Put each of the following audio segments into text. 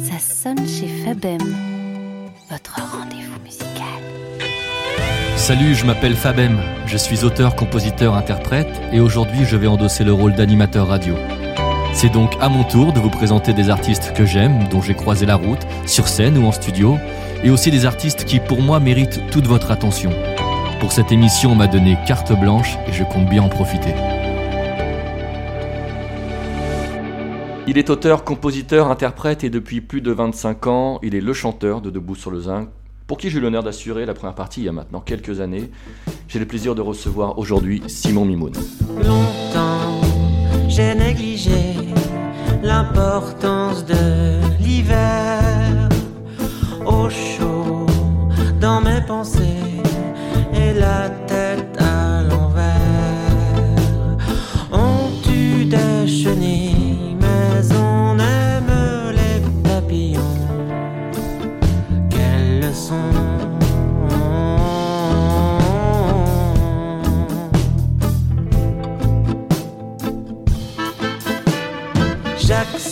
Ça sonne chez Fabem, votre rendez-vous musical. Salut, je m'appelle Fabem, je suis auteur, compositeur, interprète et aujourd'hui je vais endosser le rôle d'animateur radio. C'est donc à mon tour de vous présenter des artistes que j'aime, dont j'ai croisé la route, sur scène ou en studio, et aussi des artistes qui pour moi méritent toute votre attention. Pour cette émission, on m'a donné carte blanche et je compte bien en profiter. Il est auteur, compositeur, interprète et depuis plus de 25 ans, il est le chanteur de Debout sur le Zinc, pour qui j'ai eu l'honneur d'assurer la première partie il y a maintenant quelques années. J'ai le plaisir de recevoir aujourd'hui Simon Mimoun.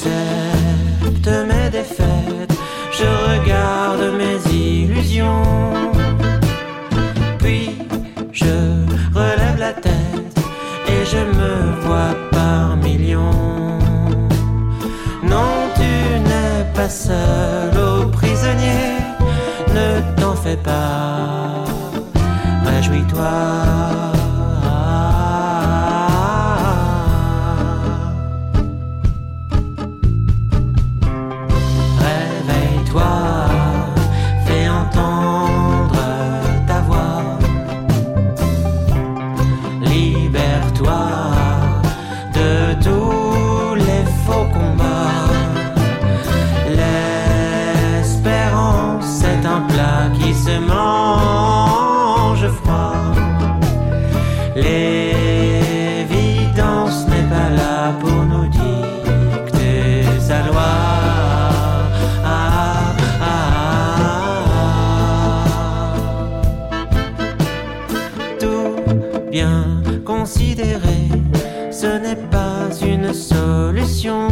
J'accepte mes défaites, je regarde mes illusions. Puis je relève la tête et je me vois par millions. Non, tu n'es pas seul, ô prisonnier, ne t'en fais pas, réjouis-toi. Ce n'est pas une solution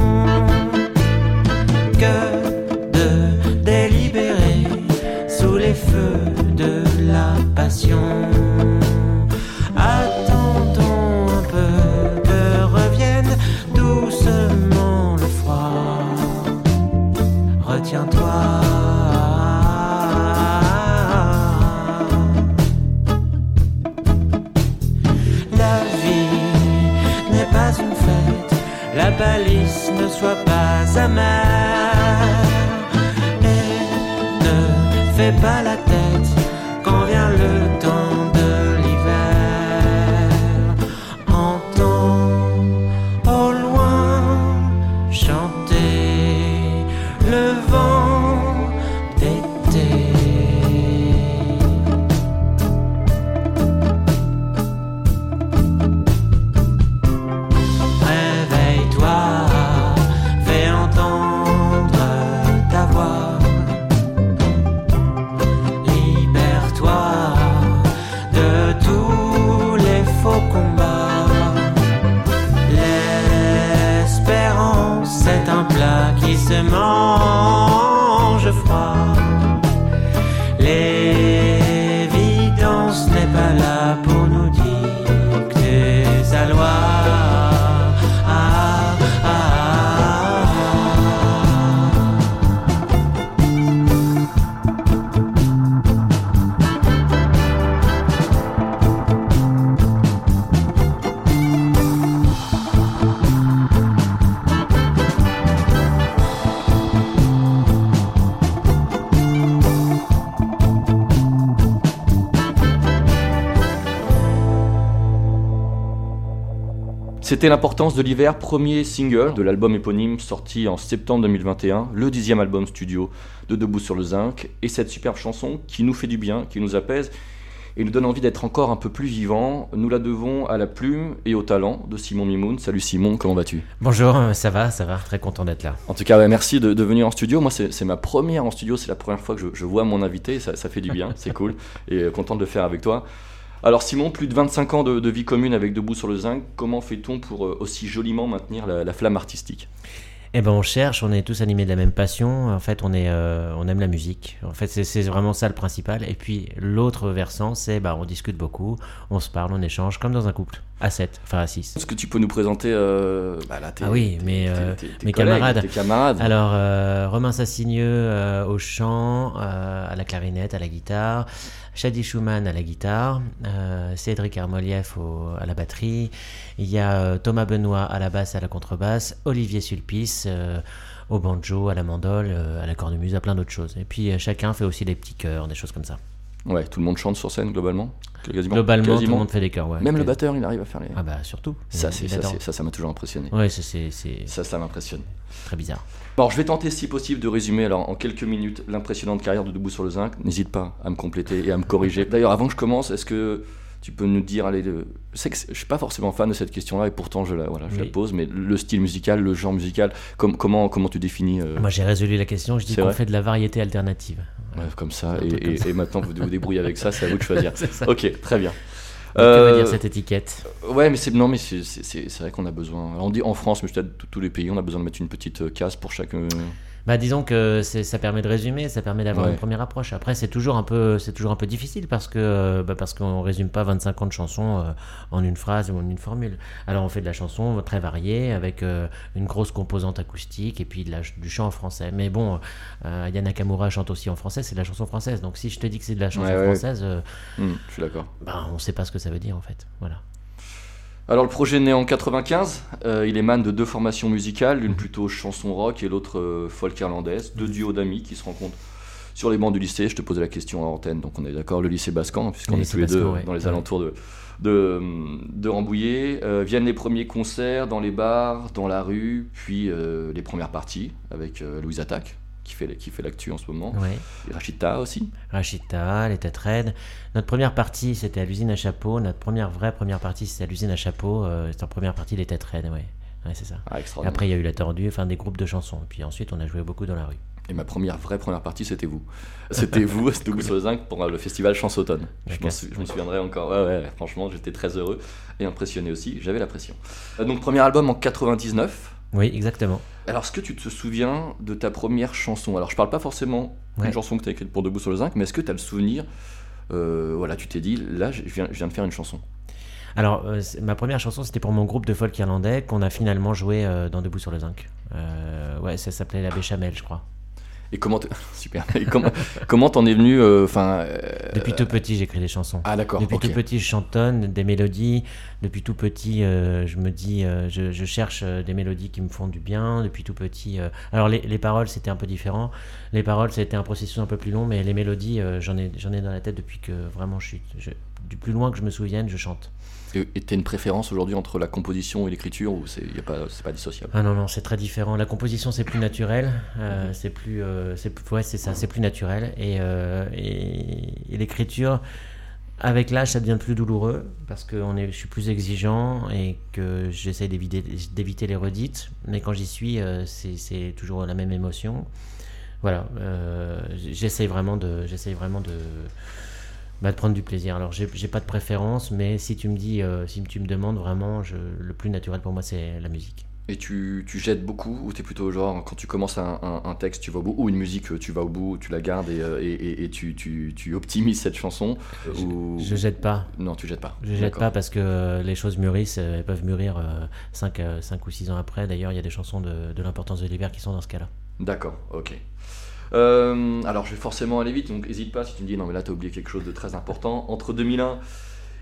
pas amère. Et ne fais pas la tête C'était l'importance de l'hiver, premier single de l'album éponyme sorti en septembre 2021, le dixième album studio de Debout sur le Zinc, et cette superbe chanson qui nous fait du bien, qui nous apaise et nous donne envie d'être encore un peu plus vivant. Nous la devons à la plume et au talent de Simon Mimoun. Salut Simon, comment vas-tu? Bonjour, euh, ça va, ça va, très content d'être là. En tout cas, merci de, de venir en studio. Moi, c'est ma première en studio, c'est la première fois que je, je vois mon invité, ça, ça fait du bien, c'est cool, et euh, content de le faire avec toi. Alors Simon, plus de 25 ans de, de vie commune avec Debout sur le Zinc, comment fait-on pour euh, aussi joliment maintenir la, la flamme artistique? Eh ben on cherche, on est tous animés de la même passion. En fait, on est, euh, on aime la musique. En fait, c'est- vraiment ça le principal. Et puis l'autre versant, c'est bah on discute beaucoup, on se parle, on échange, comme dans un couple, à 7, enfin à 6. Est-ce que tu peux nous présenter euh, bah là, Ah oui, mais, euh, mes camarades. Tes camarades. Alors, Romain Sassigneux au chant, à la clarinette, à la guitare, Shadi Schumann à la guitare, euh, Cédric Armolieff à la batterie, il y a euh, Thomas Benoît à la basse à la contrebasse, Olivier Sulpice euh, au banjo, à la mandole, à la cornemuse, à plein d'autres choses. Et puis chacun fait aussi des petits chœurs, des choses comme ça. Ouais, tout le monde chante sur scène globalement. Quasiment. Globalement, tout le quasiment. monde fait des chœurs, ouais. Même le batteur, il arrive à faire les. Ah bah surtout. ça, c'est ça, ça, ça m'a toujours impressionné. Ouais, c'est c'est Ça, ça m'impressionne. très bizarre. Alors, je vais tenter, si possible, de résumer alors, en quelques minutes l'impressionnante carrière de Debout sur le Zinc. N'hésite pas à me compléter et à me corriger. D'ailleurs, avant que je commence, est-ce que tu peux nous dire, allez, le... je que je suis pas forcément fan de cette question-là et pourtant je la, voilà, je la pose, mais le style musical, le genre musical, com- comment, comment tu définis euh, Moi j'ai résolu la question, je dis qu'on fait de la variété alternative. ouais, comme ça et, comme et- ça. et maintenant vous vous débrouillez avec ça, c'est à vous de choisir. Ok, très bien. Que Euh, dire cette étiquette? Ouais, mais c'est non, mais c'est- vrai qu'on a besoin. On dit en France, mais peut-être tous- tous les pays, on a besoin de mettre une petite euh, case pour chaque. Bah disons que ça permet de résumer, ça permet d'avoir Ouais. une première approche. Après c'est toujours un peu c'est toujours un peu difficile parce que euh, bah, parce qu'on résume pas 25 ans de chansons euh, en une phrase ou en une formule. Alors on fait de la chanson très variée avec euh, une grosse composante acoustique et puis de la- du chant en français. Mais bon, euh, Yana chante aussi en français, c'est de la chanson française. Donc si je te dis que c'est de la chanson Ouais, ouais. française, euh, hmm, je suis d'accord. bah on sait pas ce que ça veut dire en fait. Voilà. Alors le projet né en 95, euh, il émane de deux formations musicales, Mhm. l'une plutôt chanson rock et l'autre euh, folk irlandaise, deux duos d'amis qui se rencontrent sur les bancs du lycée. Je te posais la question en antenne, donc on est d'accord, le lycée Bascan, puisqu'on est tous les deux ouais. dans les alentours de, de, de Rambouillet. Euh, viennent les premiers concerts dans les bars, dans la rue, puis les premières parties avec Louise Attaque, qui fait, qui fait l'actu en ce moment, Ouais. Rachita aussi. Rachita, les têtes raides. Notre première partie, c'était à l'usine à chapeau. Notre première vraie première partie, c'était à l'usine à chapeau. Euh, c'était en première partie, les têtes raides, ouais. Ouais, c'est ça. Ah, après, il y a eu la tordue, enfin des groupes de chansons. Et puis ensuite, on a joué beaucoup dans la rue. Et ma première vraie première partie, c'était vous. C'était vous, c'était vous sur le zinc pour le festival Chance Automne. Je, je me souviendrai encore. Ouais, ouais, franchement, j'étais très heureux et impressionné aussi. J'avais la pression. Euh, donc, premier album en 99. Oui, exactement. Alors, est-ce que tu te souviens de ta première chanson? Alors, je parle pas forcément d'une Ouais. chanson que tu as écrite pour Debout sur le zinc, mais est-ce que tu as le souvenir euh, Voilà, tu t'es dit, là, je viens, je viens de faire une chanson? Alors, euh, ma première chanson, c'était pour mon groupe de folk irlandais qu'on a finalement joué euh, dans Debout sur le Zinc. Ouais, ça s'appelait La Béchamel, je crois. Et comment super Et comment comment t'en es venu euh, Enfin. euh, Depuis tout petit, j'écris des chansons. Ah d'accord. Depuis tout petit, je chantonne des mélodies. Depuis tout petit, euh, je me dis, je, je cherche des mélodies qui me font du bien. Depuis tout petit, alors les, les paroles, c'était un peu différent. Les paroles, c'était un processus un peu plus long, mais les mélodies, j'en ai, j'en ai dans la tête depuis que vraiment je suis, je- du plus loin que je me souvienne, je chante. Et t'as une préférence aujourd'hui entre la composition et l'écriture ou c'est pas pas dissociable? Ah non non, c'est très différent. La composition, c'est plus naturel. euh, c'est plus, euh, ouais, c'est ça, c'est plus naturel. Et, euh, et, et l'écriture, avec l'âge, ça devient plus douloureux parce que on est, je suis plus exigeant et que j'essaie d'éviter, les redites. Mais quand j'y suis, euh, c'est, c'est toujours la même émotion. Voilà, j'essaie vraiment de, j'essaie vraiment de, bah, de prendre du plaisir. Alors, j'ai, pas de préférence, mais si tu me dis, euh, si tu me demandes vraiment, je, le plus naturel pour moi, c'est la musique. Et tu, tu jettes beaucoup ou t'es plutôt genre quand tu commences un, un- un texte tu vas au bout ou une musique tu vas au bout tu la gardes et, euh, et, et- et tu, tu, tu optimises cette chanson ou... Je jette pas. non tu jettes pas Je jette pas parce que les choses mûrissent, euh, elles peuvent mûrir 5 ou 6 ans après. D'ailleurs, il y a des chansons de, de l'importance de l'hiver qui sont dans ce cas-là. D'accord, ok. Euh, alors je vais forcément aller vite, donc n'hésite pas si tu me dis non mais là t'as oublié quelque chose de très important. Entre 2001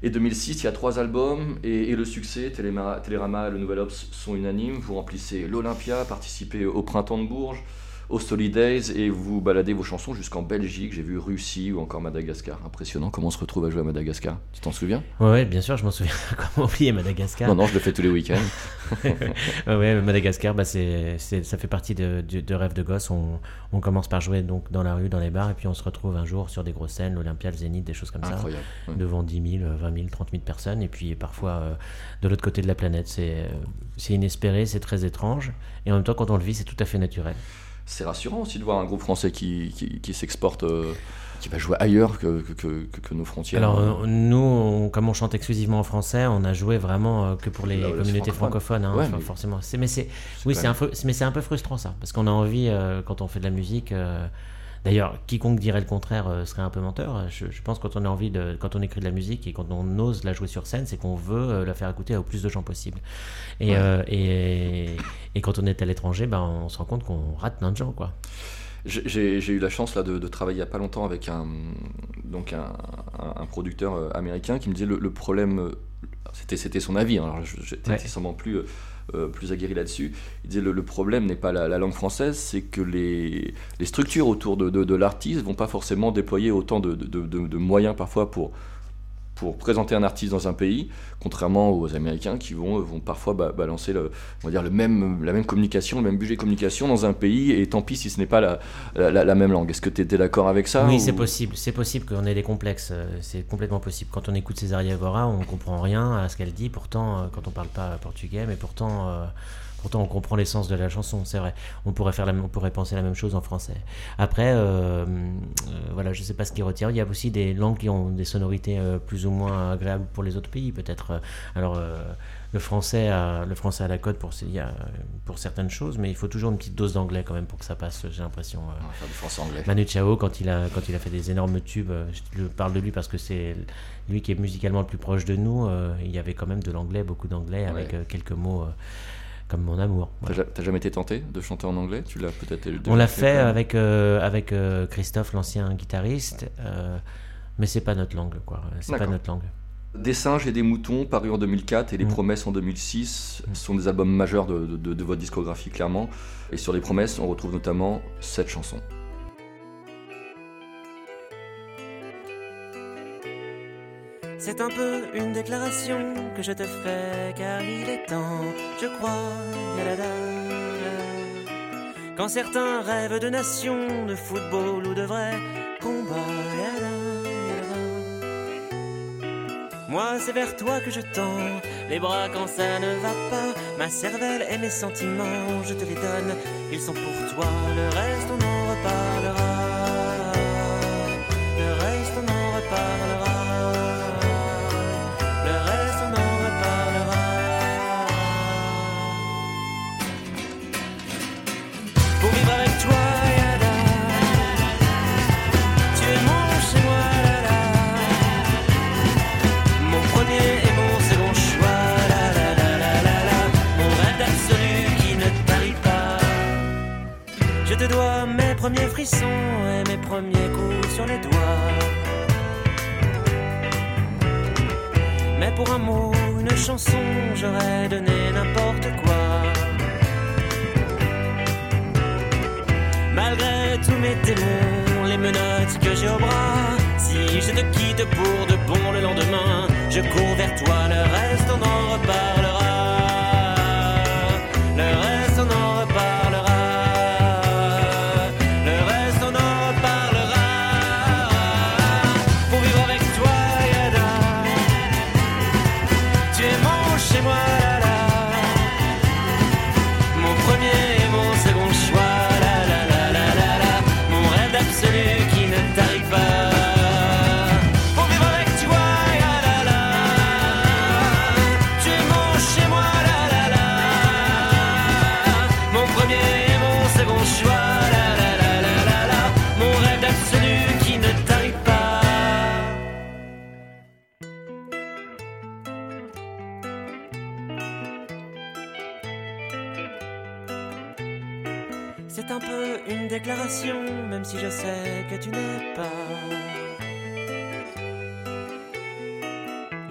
et 2006, il y a trois albums et, le succès, Télérama, et le Nouvel Ops sont unanimes. Vous remplissez l'Olympia, participez au Printemps de Bourges, au Solidays et vous baladez vos chansons jusqu'en Belgique. J'ai vu Russie ou encore Madagascar. Impressionnant comment on se retrouve à jouer à Madagascar? Tu t'en souviens? Ouais, ouais, bien sûr, je m'en souviens. Comment oublier Madagascar? Non, non, je le fais tous les week-ends. Ouais, ouais, Madagascar, bah, c'est, ça fait partie de, de, de rêve de gosse. On, on commence par jouer donc dans la rue, dans les bars, et puis on se retrouve un jour sur des grosses scènes, l'Olympia, le Zénith, des choses comme ça. Ouais. devant 10 000, 20 000, 30 000 personnes, et puis parfois euh, de l'autre côté de la planète. C'est euh, c'est inespéré, c'est très étrange, et en même temps, quand on le vit, c'est tout à fait naturel. C'est rassurant aussi de voir un groupe français qui, qui, qui s'exporte euh, qui va jouer ailleurs que, que, que- que nos frontières. Alors nous, on- comme on chante exclusivement en français, on a joué vraiment euh, que pour les Là communautés francophone. francophones, hein, Ouais, enfin, mais- forcément. C'est- Mais c'est oui, c'est un peu, mais c'est un peu frustrant ça, parce qu'on a envie euh, quand on fait de la musique. euh, D'ailleurs, quiconque dirait le contraire euh, serait un peu menteur. Je, je pense que quand on a envie de, quand on écrit de la musique et quand on ose la jouer sur scène, c'est qu'on veut euh, la faire écouter au plus de gens possible. Et, Ouais. euh, et, et quand on est à l'étranger, ben, on se rend compte qu'on rate plein de gens, quoi. J'ai- eu la chance là, de, de travailler il n'y a pas longtemps avec un, donc un, producteur américain qui me disait le, le problème, c'était c'était son avis, hein, alors j'étais Ouais. sûrement plus, euh, plus aguerri là-dessus. Il disait le, le problème n'est pas la, la langue française, c'est que les, les structures autour de, de, de l'artiste vont pas forcément déployer autant de- de moyens parfois pour, pour présenter un artiste dans un pays, contrairement aux Américains qui vont, vont parfois ba- balancer le, on va dire le même, la même communication, le même budget de communication dans un pays, et tant pis si ce n'est pas la, la, même langue. Est-ce que tu étais d'accord avec ça Oui, ou- c'est possible. C'est possible qu'on ait des complexes. euh, C'est complètement possible. Quand on écoute Césaria Evora, on comprend rien à ce qu'elle dit. Pourtant, euh, quand on parle pas portugais, mais pourtant, euh, pourtant on comprend l'essence de la chanson. C'est vrai. On pourrait faire, la, on pourrait penser la même chose en français. Après, euh, euh, voilà, je sais pas ce qui retient. Il y a aussi des langues qui ont des sonorités euh, plus ou moins agréables pour les autres pays, peut-être. Alors. euh, le français, a, le français à la cote pour, certaines choses, mais il faut toujours une petite dose d'anglais quand même pour que ça passe, j'ai l'impression. On va faire du français-anglais. Manu Chao, quand il, a, quand il a fait des énormes tubes, je le parle de lui parce que c'est lui qui est musicalement le plus proche de nous, il y avait quand même de l'anglais, beaucoup d'anglais, avec Ouais. quelques mots comme mon amour. T'as Voilà. ja- T'as jamais été tenté de chanter en anglais? Tu l'as peut-être On l'a fait avec, euh, avec euh, Christophe, l'ancien guitariste, euh, mais c'est pas notre langue, quoi. C'est pas notre langue. Des singes et des moutons, paru en 2004, et Les Mm. Promesses en 2006, sont des albums majeurs de, de- de- de votre discographie, clairement. Et sur Les Promesses, on retrouve notamment cette chanson. C'est un peu une déclaration que je te fais car il est temps, je crois. Quand certains rêvent de nation, de football ou de vrai combat, yalala, yalala. Moi c'est vers toi que je tends les bras quand ça ne va pas. Ma cervelle et mes sentiments, je te les donne, ils sont pour toi. Le reste on en reparlera. Premiers frissons et mes premiers coups sur les doigts. Mais pour un mot, une chanson, j'aurais donné n'importe quoi. Malgré tous mes démons, les menottes que j'ai au bras, si je te quitte pour de bon le lendemain, je cours vers toi, le reste on en reparlera.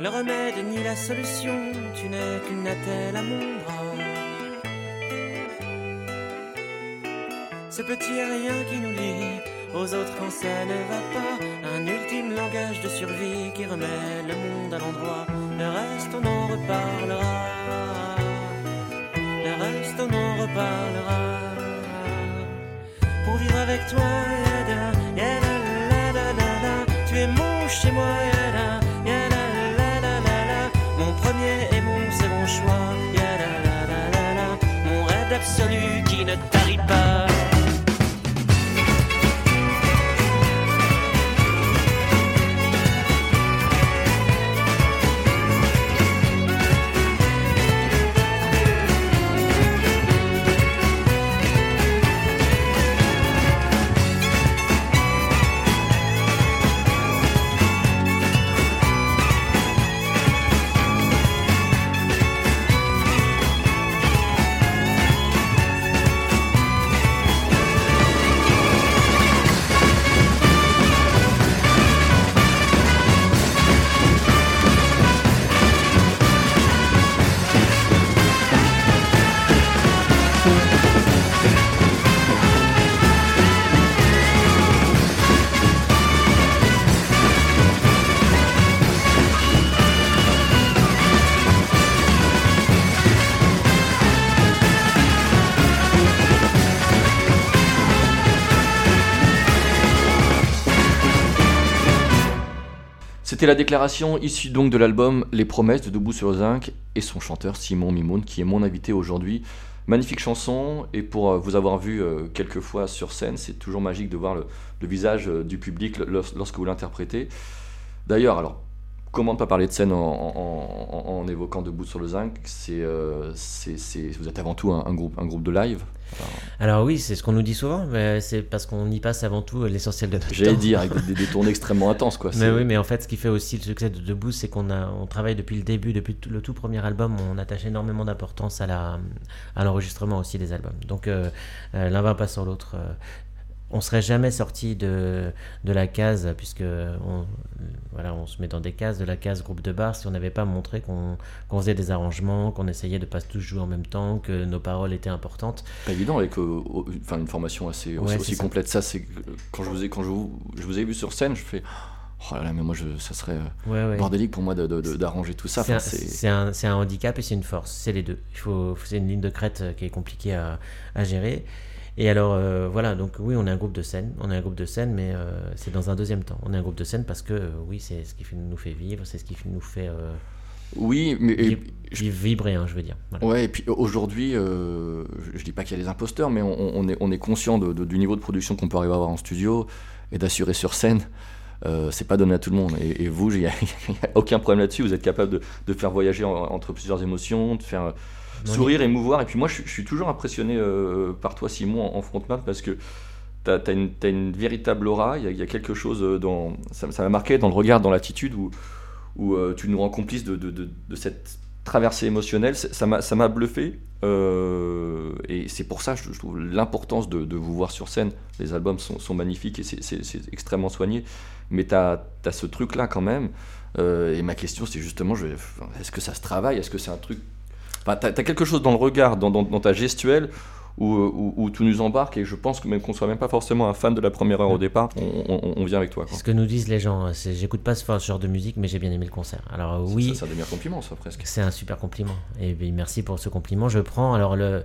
Le remède ni la solution. Tu n'es qu'une attelle à mon bras. Ce petit rien qui nous lie aux autres quand ça ne va pas. Un ultime langage de survie qui remet le monde à l'endroit. Le reste, on en reparlera. Le reste, on en reparlera. Pour vivre avec toi, la. tu es mon chez moi, peanut c'était la déclaration issue donc de l'album Les Promesses de Debout sur le Zinc et son chanteur Simon Mimoun qui est mon invité aujourd'hui. Magnifique chanson et pour euh, vous avoir vu euh, quelques fois sur scène, c'est toujours magique de voir le, le visage euh, du public lors- lorsque vous l'interprétez. D'ailleurs, alors comment ne pas parler de scène en, en- en- en évoquant Debout sur le Zinc C'est, euh, vous êtes avant tout un, un groupe, un groupe de live. Alors oui, c'est ce qu'on nous dit souvent, mais c'est parce qu'on y passe avant tout l'essentiel de notre J'allais temps. dire avec des, des tournées extrêmement intenses quoi. Mais oui, mais en fait, ce qui fait aussi le succès de Debout, c'est qu'on a, on travaille depuis le début, depuis tout- le tout premier album, on attache énormément d'importance à la, à l'enregistrement aussi des albums. Donc euh, euh, l'un va pas sur l'autre. On serait jamais sorti de, de la case, puisque on, voilà, on se met dans des cases, de la case groupe de bar, si on n'avait pas montré qu'on qu'on faisait des arrangements, qu'on essayait de pas tous jouer en même temps, que nos paroles étaient importantes. pas évident avec euh, enfin, une formation assez aussi, Ouais, aussi ça. complète. Ça, c'est quand je vous ai quand je vous, je vous ai vu sur scène, je fais oh là là, mais moi je, ça serait euh, Ouais, ouais. bordélique pour moi d'arranger tout ça. C'est un, Enfin, un- un handicap et c'est une force, c'est les deux. Il faut, c'est une ligne de crête euh, qui est compliquée à, à gérer. Et alors euh, voilà, donc oui, on est un groupe de scène, on est un groupe de scène, mais euh, c'est dans un deuxième temps. On est un groupe de scène parce que euh, oui, c'est ce qui nous fait vivre, c'est ce qui nous fait Oui, mais vi- vibrer, hein, je veux dire. Voilà. ouais, et puis aujourd'hui, je, je dis pas qu'il y a des imposteurs, mais on, on est, on est conscient de- de- du niveau de production qu'on peut arriver à avoir en studio et d'assurer sur scène. Euh, c'est pas donné à tout le monde. Et, et vous, il n'y a, aucun problème là-dessus. Vous êtes capable de, de faire voyager en- entre plusieurs émotions, de faire sourire, émouvoir. Et puis moi, je, suis- je suis toujours impressionné euh, par toi, Simon, en, en frontman, parce que tu as, une, véritable aura. Il y, a, il y a quelque chose dans. Ça m'a marqué dans le regard, dans l'attitude, où, où euh, tu nous rends complices de, de, de- de cette traversée émotionnelle. Ça m'a bluffé. Euh, et c'est pour ça, je, je trouve, l'importance de, de vous voir sur scène. Les albums sont, sont magnifiques et c'est- extrêmement soigné. Mais tu as, ce truc-là quand même. Euh, et ma question, c'est justement, est-ce que ça se travaille? Est-ce que c'est un truc Enfin, t'as, t'as quelque chose dans le regard, dans, dans- dans ta gestuelle, où, où, où tu nous embarques, et je pense que même qu'on soit même pas forcément un fan de la première heure au départ, on, on- on vient avec toi. C'est ce que nous disent les gens. hein, j'écoute pas ce genre de musique, mais j'ai bien aimé le concert. Alors oui, ça, presque. C'est un super compliment. Et bien, merci pour ce compliment. Je prends. Alors, le,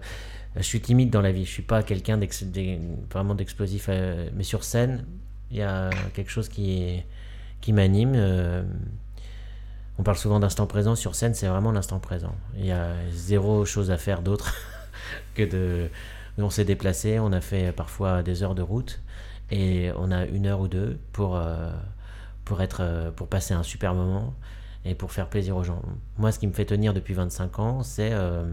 je suis timide dans la vie. Je suis pas quelqu'un vraiment d'explosif. euh, mais sur scène, il y a quelque chose qui, qui m'anime. euh, on parle souvent d'instant présent. Sur scène, c'est vraiment l'instant présent. Il y a zéro chose à faire d'autre que de. On s'est déplacé. On a fait parfois des heures de route. Et on a une heure ou deux pour, euh, pour, être, euh, pour passer un super moment et pour faire plaisir aux gens. Moi, ce qui me fait tenir depuis 25 ans, c'est euh,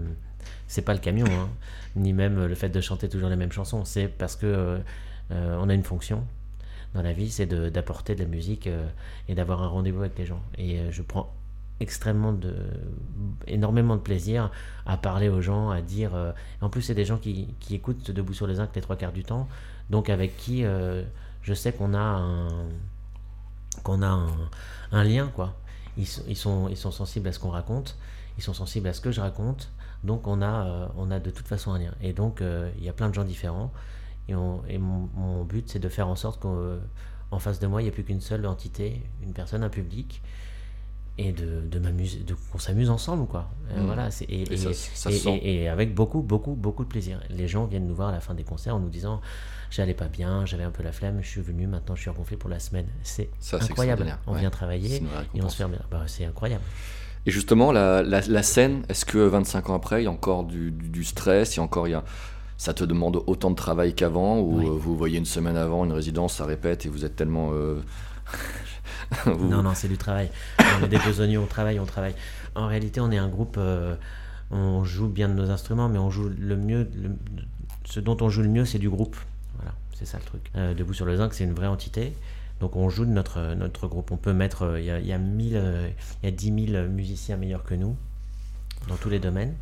pas le camion, hein, ni même le fait de chanter toujours les mêmes chansons. C'est parce que euh, on a une fonction dans la vie, c'est d'apporter de, la musique euh, et d'avoir un rendez-vous avec les gens. Et euh, je prends extrêmement énormément de plaisir à parler aux gens, à dire. euh, en plus, c'est des gens qui, écoutent debout sur les zinc les trois quarts du temps, donc avec qui je sais qu'on a un qu'on a un, lien quoi. Ils, sont- ils sont sensibles à ce qu'on raconte, ils sont sensibles à ce que je raconte, donc on a on a de toute façon un lien. Et donc il y a plein de gens différents. Et, on- et mon, mon but c'est de faire en sorte qu'en face de moi il n'y ait plus qu'une seule entité, une personne, un public, et de, de m'amuser, de qu'on s'amuse ensemble quoi. Euh, Mm. Voilà. c'est- Et, Et ça- et- ça et- se sent. et- et avec beaucoup beaucoup beaucoup de plaisir. Les gens viennent nous voir à la fin des concerts en nous disant j'allais pas bien, j'avais un peu la flemme, je suis venu, maintenant je suis regonflé pour la semaine. C'est Ça, incroyable. On Ouais. vient travailler et on se fait bien. Bah, c'est incroyable. Et justement, la, la, la scène, est-ce que 25 ans après, il y a encore du, du, du stress, il y a encore, il y a, ça te demande autant de travail qu'avant, ou Oui. euh, vous voyez une semaine avant une résidence, ça répète et vous êtes tellement... euh, vous- Non, non, c'est du travail. On est des besogneux, on travaille, on travaille. En réalité, on est un groupe, euh, on joue bien de nos instruments, mais on joue le mieux. le- ce dont on joue le mieux, c'est du groupe. Voilà, c'est ça le truc. Euh, Debout sur le zinc, c'est une vraie entité. Donc on joue de notre, notre groupe. On peut mettre. Il y, a, y, a 1000, il y a 10 000 musiciens meilleurs que nous, dans tous les domaines.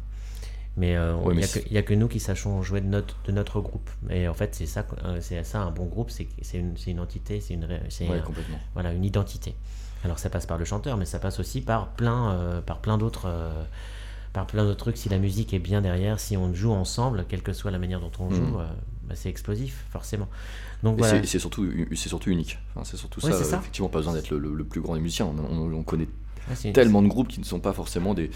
Mais euh, Ouais, il mais n'y a, que- a nous qui sachons jouer de notre, de notre groupe. Et en fait, c'est ça, euh, c'est ça un bon groupe, c'est une, une entité, c'est une, Ouais, un- voilà, une identité. Alors ça passe par le chanteur, mais ça passe aussi par plein, euh, par plein d'autres, euh, par plein d'autres trucs. Si la musique est bien derrière, si on joue ensemble, quelle que soit la manière dont on joue, Mhm. euh, bah, c'est explosif, forcément. Donc voilà. c'est- surtout, c'est surtout unique. Enfin, c'est surtout Ouais, ça, ça. Effectivement, pas besoin d'être le, le- le plus grand des musiciens. On, on- on connaît Ouais, tellement de groupes qui ne sont pas forcément des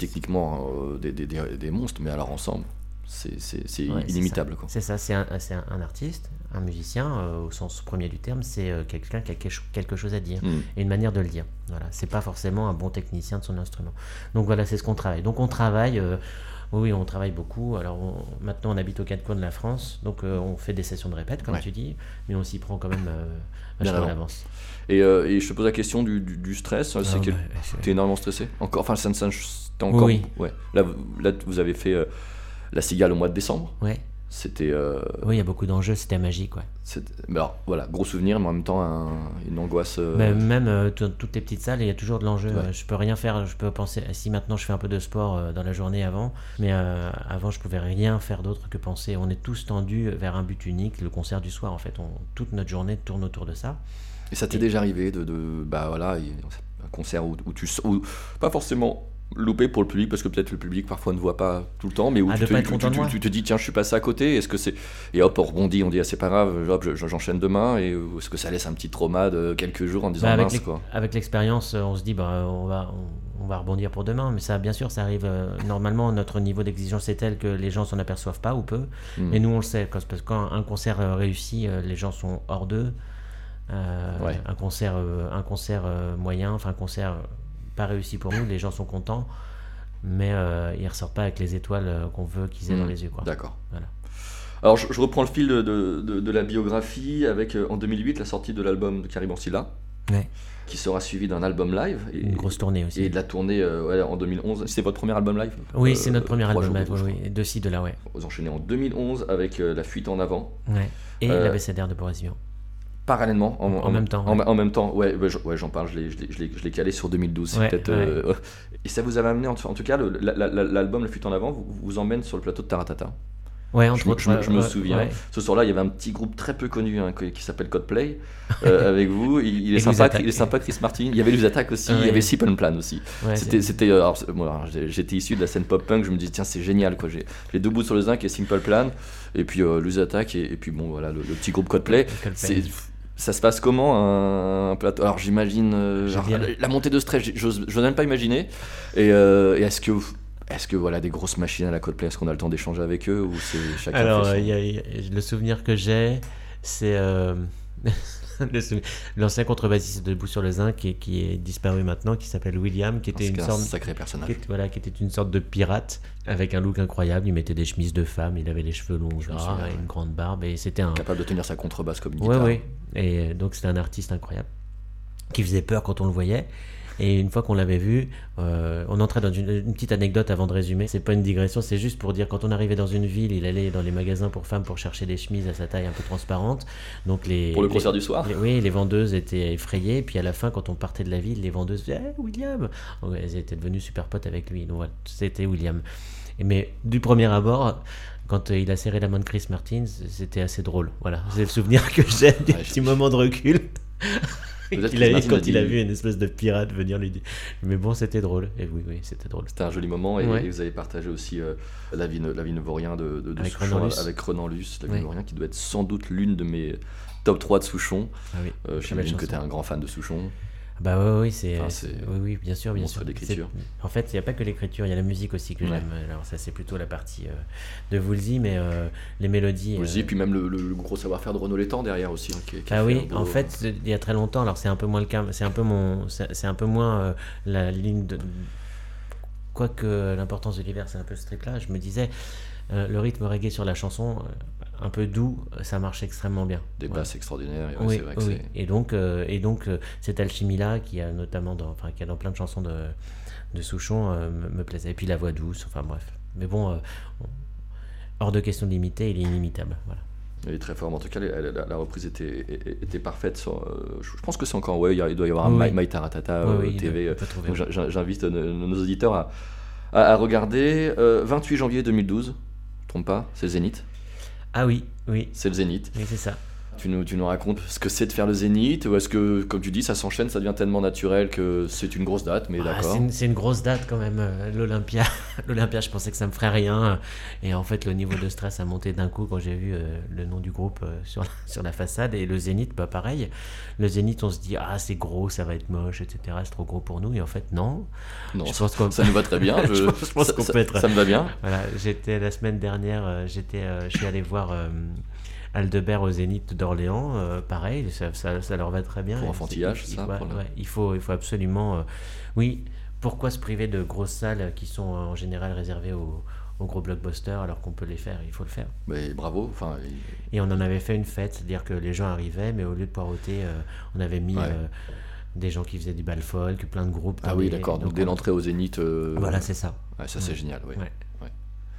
techniquement euh, des, des- des- des monstres, mais alors ensemble, c'est Ouais, inimitable. C'est ça, c'est un, un, artiste, Un musicien, euh, au sens premier du terme, c'est euh, quelqu'un qui a quelque- chose à dire Mm. et une manière de le dire. Voilà, c'est pas forcément un bon technicien de son instrument. Donc voilà, c'est ce qu'on travaille. Donc on travaille, oui, on travaille beaucoup. Alors on- maintenant on habite aux quatre coins de la France, donc euh, on fait des sessions de répète, comme Ouais. tu dis, mais on s'y prend quand même euh, vachement à avant. l'avance. Et, euh, et je te pose la question du, du- du stress. C'est Ah, quel- bah, T'es énormément stressé Encore Enfin, ça, ça, t'es encore. Oui. Ouais. Là, vous- là, vous avez fait euh, la cigale au mois de décembre. Ouais. C'était. euh, Oui, il y a beaucoup d'enjeux, c'était magique, ouais. mais alors, voilà, gros souvenir, mais en même temps, un- une angoisse. euh, Mais même euh, toutes les petites salles, il y a toujours de l'enjeu. Ouais. Je peux rien faire. Je peux penser. Si maintenant je fais un peu de sport dans la journée avant, mais avant je pouvais rien faire d'autre que penser. On est tous tendus vers un but unique, le concert du soir. En fait, on, toute notre journée tourne autour de ça. Et ça t'est déjà arrivé de, de- bah voilà, il- un concert où, où tu où, pas forcément loupé pour le public parce que peut-être le public parfois ne voit pas tout le temps, mais où Ah, tu, te, tu- te dis tiens je suis passé à côté, est-ce que c'est et hop on rebondit, on dit ah, c'est pas grave, hop je- j'enchaîne demain et est-ce que ça laisse un petit trauma de quelques jours en disant Bah, avec mince quoi. avec l'expérience, euh, on se dit bah on va on, on va rebondir pour demain. Mais ça, bien sûr, ça arrive. euh, normalement, notre niveau d'exigence est tel que les gens s'en aperçoivent pas ou peu. Hmm. Et nous, on le sait, parce que quand un concert euh, réussit, les gens sont hors d'eux. Euh, Ouais. Un concert, un concert moyen, enfin un concert pas réussi pour nous, les gens sont contents, mais euh, ils ressortent pas avec les étoiles euh, qu'on veut qu'ils aient dans Hmm. les yeux. D'accord. Voilà. Alors je, je reprends le fil de, de- de- de la biographie avec euh, en 2008 la sortie de l'album de Karim Ancilla Ouais. qui sera suivi d'un album live et, Une grosse tournée aussi. et de la tournée euh, ouais, en 2011. C'est votre premier album live? Oui, Euh, c'est notre premier album, live, oui, oui, de ci, de là, ouais. Vous enchaînez en 2011 avec euh, La fuite en avant. ouais. Et l'abécédaire de Boris Vian. Parallèlement, en, En même temps, En, ouais. en même temps, ouais, ouais, je- ouais, j'en parle, je l'ai- calé sur 2012. c'est Ouais, peut-être, euh, et ça vous avait amené, en, tout cas, le- la- la- la- l'album La fuite en avant vous, vous emmène sur le plateau de Taratata. Ouais, entre Je, autres, je me- je me ouais, souviens. Ce soir-là, il y avait un petit groupe très peu connu hein, qui, qui s'appelle Codeplay euh, avec vous. Il, il est sympa, il est sympa, Chris Martin. Il y avait les attaques aussi. Il y avait Sip and Plan aussi. C'était, euh, j'étais issu de la scène pop punk. Je me dis tiens c'est génial quoi. J'ai les deux bouts sur le zinc et Simple Plan et puis euh, Louis Attaque et, et puis bon voilà le, le petit groupe Codeplay. C'est ça se passe comment un, un plateau? Alors j'imagine euh, la, la montée de stress. j'ose même pas imaginer. Et, euh, et est-ce que est-ce que voilà des grosses machines à la Codeplay Est-ce qu'on a le temps d'échanger avec eux ou c'est chacun Alors, fait son- il y a- il y a- le souvenir que j'ai, c'est euh, l'ancien contrebassiste de Debout sur le Zinc qui, qui est disparu maintenant, qui s'appelle William, qui était une un sorte, sacré personnage. voilà, qui était une sorte de pirate avec un look incroyable. Il mettait des chemises de femme, il avait les cheveux longs, gras, souviens, et ouais. une grande barbe, et c'était un. Capable de tenir sa contrebasse comme une Ouais, guitare. ouais. Et euh, donc c'était un artiste incroyable qui faisait peur quand on le voyait. Et une fois qu'on l'avait vu, euh, on entrait dans une, une petite anecdote avant de résumer. C'est pas une digression, c'est juste pour dire quand on arrivait dans une ville, il allait dans les magasins pour femmes pour chercher des chemises à sa taille un peu transparente. Donc les Pour le les- concert du soir les- oui, les vendeuses étaient effrayées. Puis à la fin, quand on partait de la ville, les vendeuses disaient Eh, William Elles étaient devenues super potes avec lui. Donc voilà, c'était William. Mais du premier abord, quand euh, il a serré la main de Chris Martin, c'était assez drôle. Voilà, c'est le souvenir que j'ai des petits moments de recul. Il a- quand il a vu une espèce de pirate venir lui dire. Mais bon, c'était drôle. Et oui, oui, c'était drôle. C'était un joli moment et, Ouais. et vous avez partagé aussi euh, la vie, la vie vaurien de, de, de Avec Souchon Renan avec Renan Luce, la vie Ouais. qui doit être sans doute l'une de mes top 3 de Souchon. Ah oui. Euh, J'imagine que tu es un grand fan de Souchon. Bah oui, oui, c'est. Enfin, oui, oui, bien sûr, bien sûr. d'écriture. C'est- En fait, il n'y a pas que l'écriture, il y a la musique aussi que Ouais. j'aime. Alors, ça, c'est plutôt la partie euh, de Woolsey, mais euh, les mélodies. Le euh, puis même le, le- le gros savoir-faire de Renaud Létang derrière aussi. hein, qui- qui a Ah oui, beau- en fait, il y a très longtemps, alors c'est un peu moins le cas, c'est un peu mon, c'est un peu moins euh, la ligne de. Quoique l'importance de l'hiver, c'est un peu ce truc-là, je me disais, le rythme reggae sur la chanson, un peu doux, ça marche extrêmement bien. des Voilà. basses extraordinaires. et ouais, Oui, vrai que oui. c'est- Et donc, euh, et donc euh, cette alchimie-là, qui a notamment dans, enfin, qui a dans plein de chansons de, de Souchon, euh, me, plaisait. Et puis la voix douce, enfin bref. Mais bon, on- hors de question de l'imiter, il est inimitable. Voilà. Elle est très forte. En tout cas, la, la reprise était, était parfaite. sur, euh, je pense que c'est encore. Ouais, il il doit y avoir un Oui, My. My Taratata Oui, oui, TV. J'invite nos, nos auditeurs à, à, à regarder. Euh, 28 janvier 2012, je me trompe pas, c'est Zénith. Ah oui, oui, C'est le Zénith. oui c'est ça. Tu nous, tu nous racontes ce que c'est de faire le Zénith ou est-ce que, comme tu dis, ça s'enchaîne, ça devient tellement naturel que c'est une grosse date, mais Ah, d'accord. c'est une, grosse date quand même, euh, l'Olympia. L'Olympia, je pensais que ça me ferait rien. Et en fait, le niveau de stress a monté d'un coup quand j'ai vu euh, le nom du groupe euh, sur, la, sur la façade. Et le Zénith, bah pareil. Le Zénith, on se dit, ah, c'est gros, ça va être moche, etc. C'est trop gros pour nous. Et en fait, non. Non, je ça, pense qu'on- ça nous va très bien. Je pense- je pense ça, qu'on ça- peut être- ça me va bien. Voilà, j'étais la semaine dernière, j'étais, je suis allé voir euh, Aldebert au Zénith d'Orléans, euh, pareil, ça, ça- ça leur va très bien. Pour enfantillage, ça, ouais, il, faut, il faut absolument. euh, oui, pourquoi se priver de grosses salles qui sont euh, en général réservées aux, aux gros blockbusters alors qu'on peut les faire? Il faut le faire. Mais bravo. Enfin, il- Et on en avait fait une fête, c'est-à-dire que les gens arrivaient, mais au lieu de poireauter, euh, on avait mis Ouais. des gens qui faisaient du bal folk, plein de groupes. ah oui, d'accord. Donc dès l'entrée au Zénith. euh, Voilà, c'est ça. ouais, ça c'est Ouais. génial. oui. Ouais.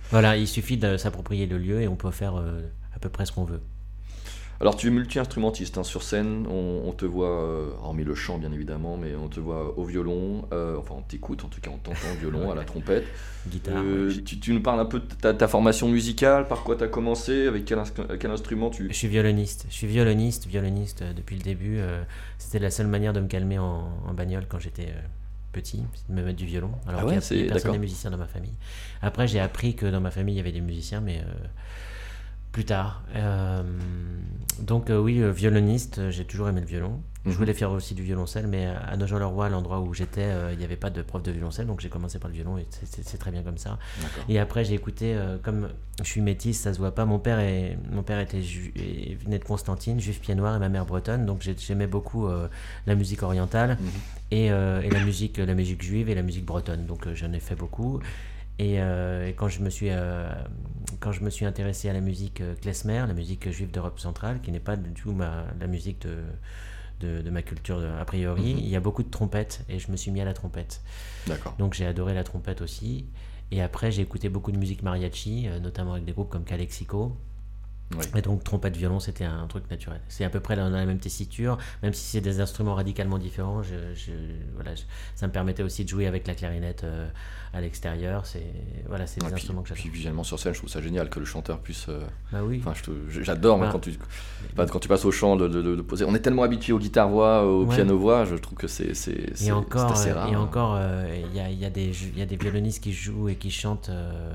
Voilà, il suffit de s'approprier le lieu et on peut faire euh, peu près ce qu'on veut. Alors tu es multi-instrumentiste hein, sur scène, on, on te voit, euh, hormis le chant bien évidemment, mais on te voit au violon, euh, enfin on t'écoute en tout cas, on t'entend au violon, à la trompette. Guitare. Euh, ouais. tu, tu nous parles un peu de ta, ta formation musicale, par quoi tu as commencé, avec quel, ins- quel instrument tu... Je suis violoniste. Je suis violoniste, violoniste depuis le début. C'était la seule manière de me calmer en, en bagnole quand j'étais petit, c'est de me mettre du violon. Alors Ah qu'il ouais, y a- c'est- il y a personne d'accord. n'est musicien dans ma famille. Après, j'ai appris que dans ma famille, il y avait des musiciens, mais plus tard. Euh, donc euh, oui, euh, violoniste, j'ai toujours aimé le violon. Je Mhm. voulais faire aussi du violoncelle, mais à à Nogent-le-Roi, l'endroit où j'étais, il n'y avait pas de prof de violoncelle, donc j'ai commencé par le violon et c'est- très bien comme ça. Et après, j'ai écouté, comme je suis métisse, ça se voit pas. Mon père, est, mon père était et venait de Constantine, juif pied noir, et ma mère bretonne. Donc j'ai- j'aimais beaucoup la musique orientale Mhm. et, et la musique, la musique juive et la musique bretonne. Donc j'en ai fait beaucoup. Et, euh, et quand je me suis, euh, quand je me suis intéressé à la musique euh, klezmer, la musique juive d'Europe centrale, qui n'est pas du tout ma, la musique de, de, de ma culture a priori, Mhm. il y a beaucoup de trompettes et je me suis mis à la trompette. D'accord. Donc j'ai adoré la trompette aussi. Et après, j'ai écouté beaucoup de musique mariachi, notamment avec des groupes comme Calexico. Oui. Et donc, trompette, violon, c'était un truc naturel. C'est à peu près dans la même tessiture, même si c'est des instruments radicalement différents. Je, je- voilà, je- ça me permettait aussi de jouer avec la clarinette euh, à l'extérieur. C'est voilà, c'est des Ouais, puis, instruments que j'adore. puis visuellement sur scène, je trouve ça génial que le chanteur puisse... euh, Bah oui. J'adore Bah. quand, tu, enfin, quand tu passes au chant de, de- de- de poser. On est tellement habitué aux guitare-voix, au Ouais. piano-voix, je trouve que c'est c'est- assez euh, rare. et encore, euh, il y, y a des, il y a des violonistes qui jouent et qui chantent, euh,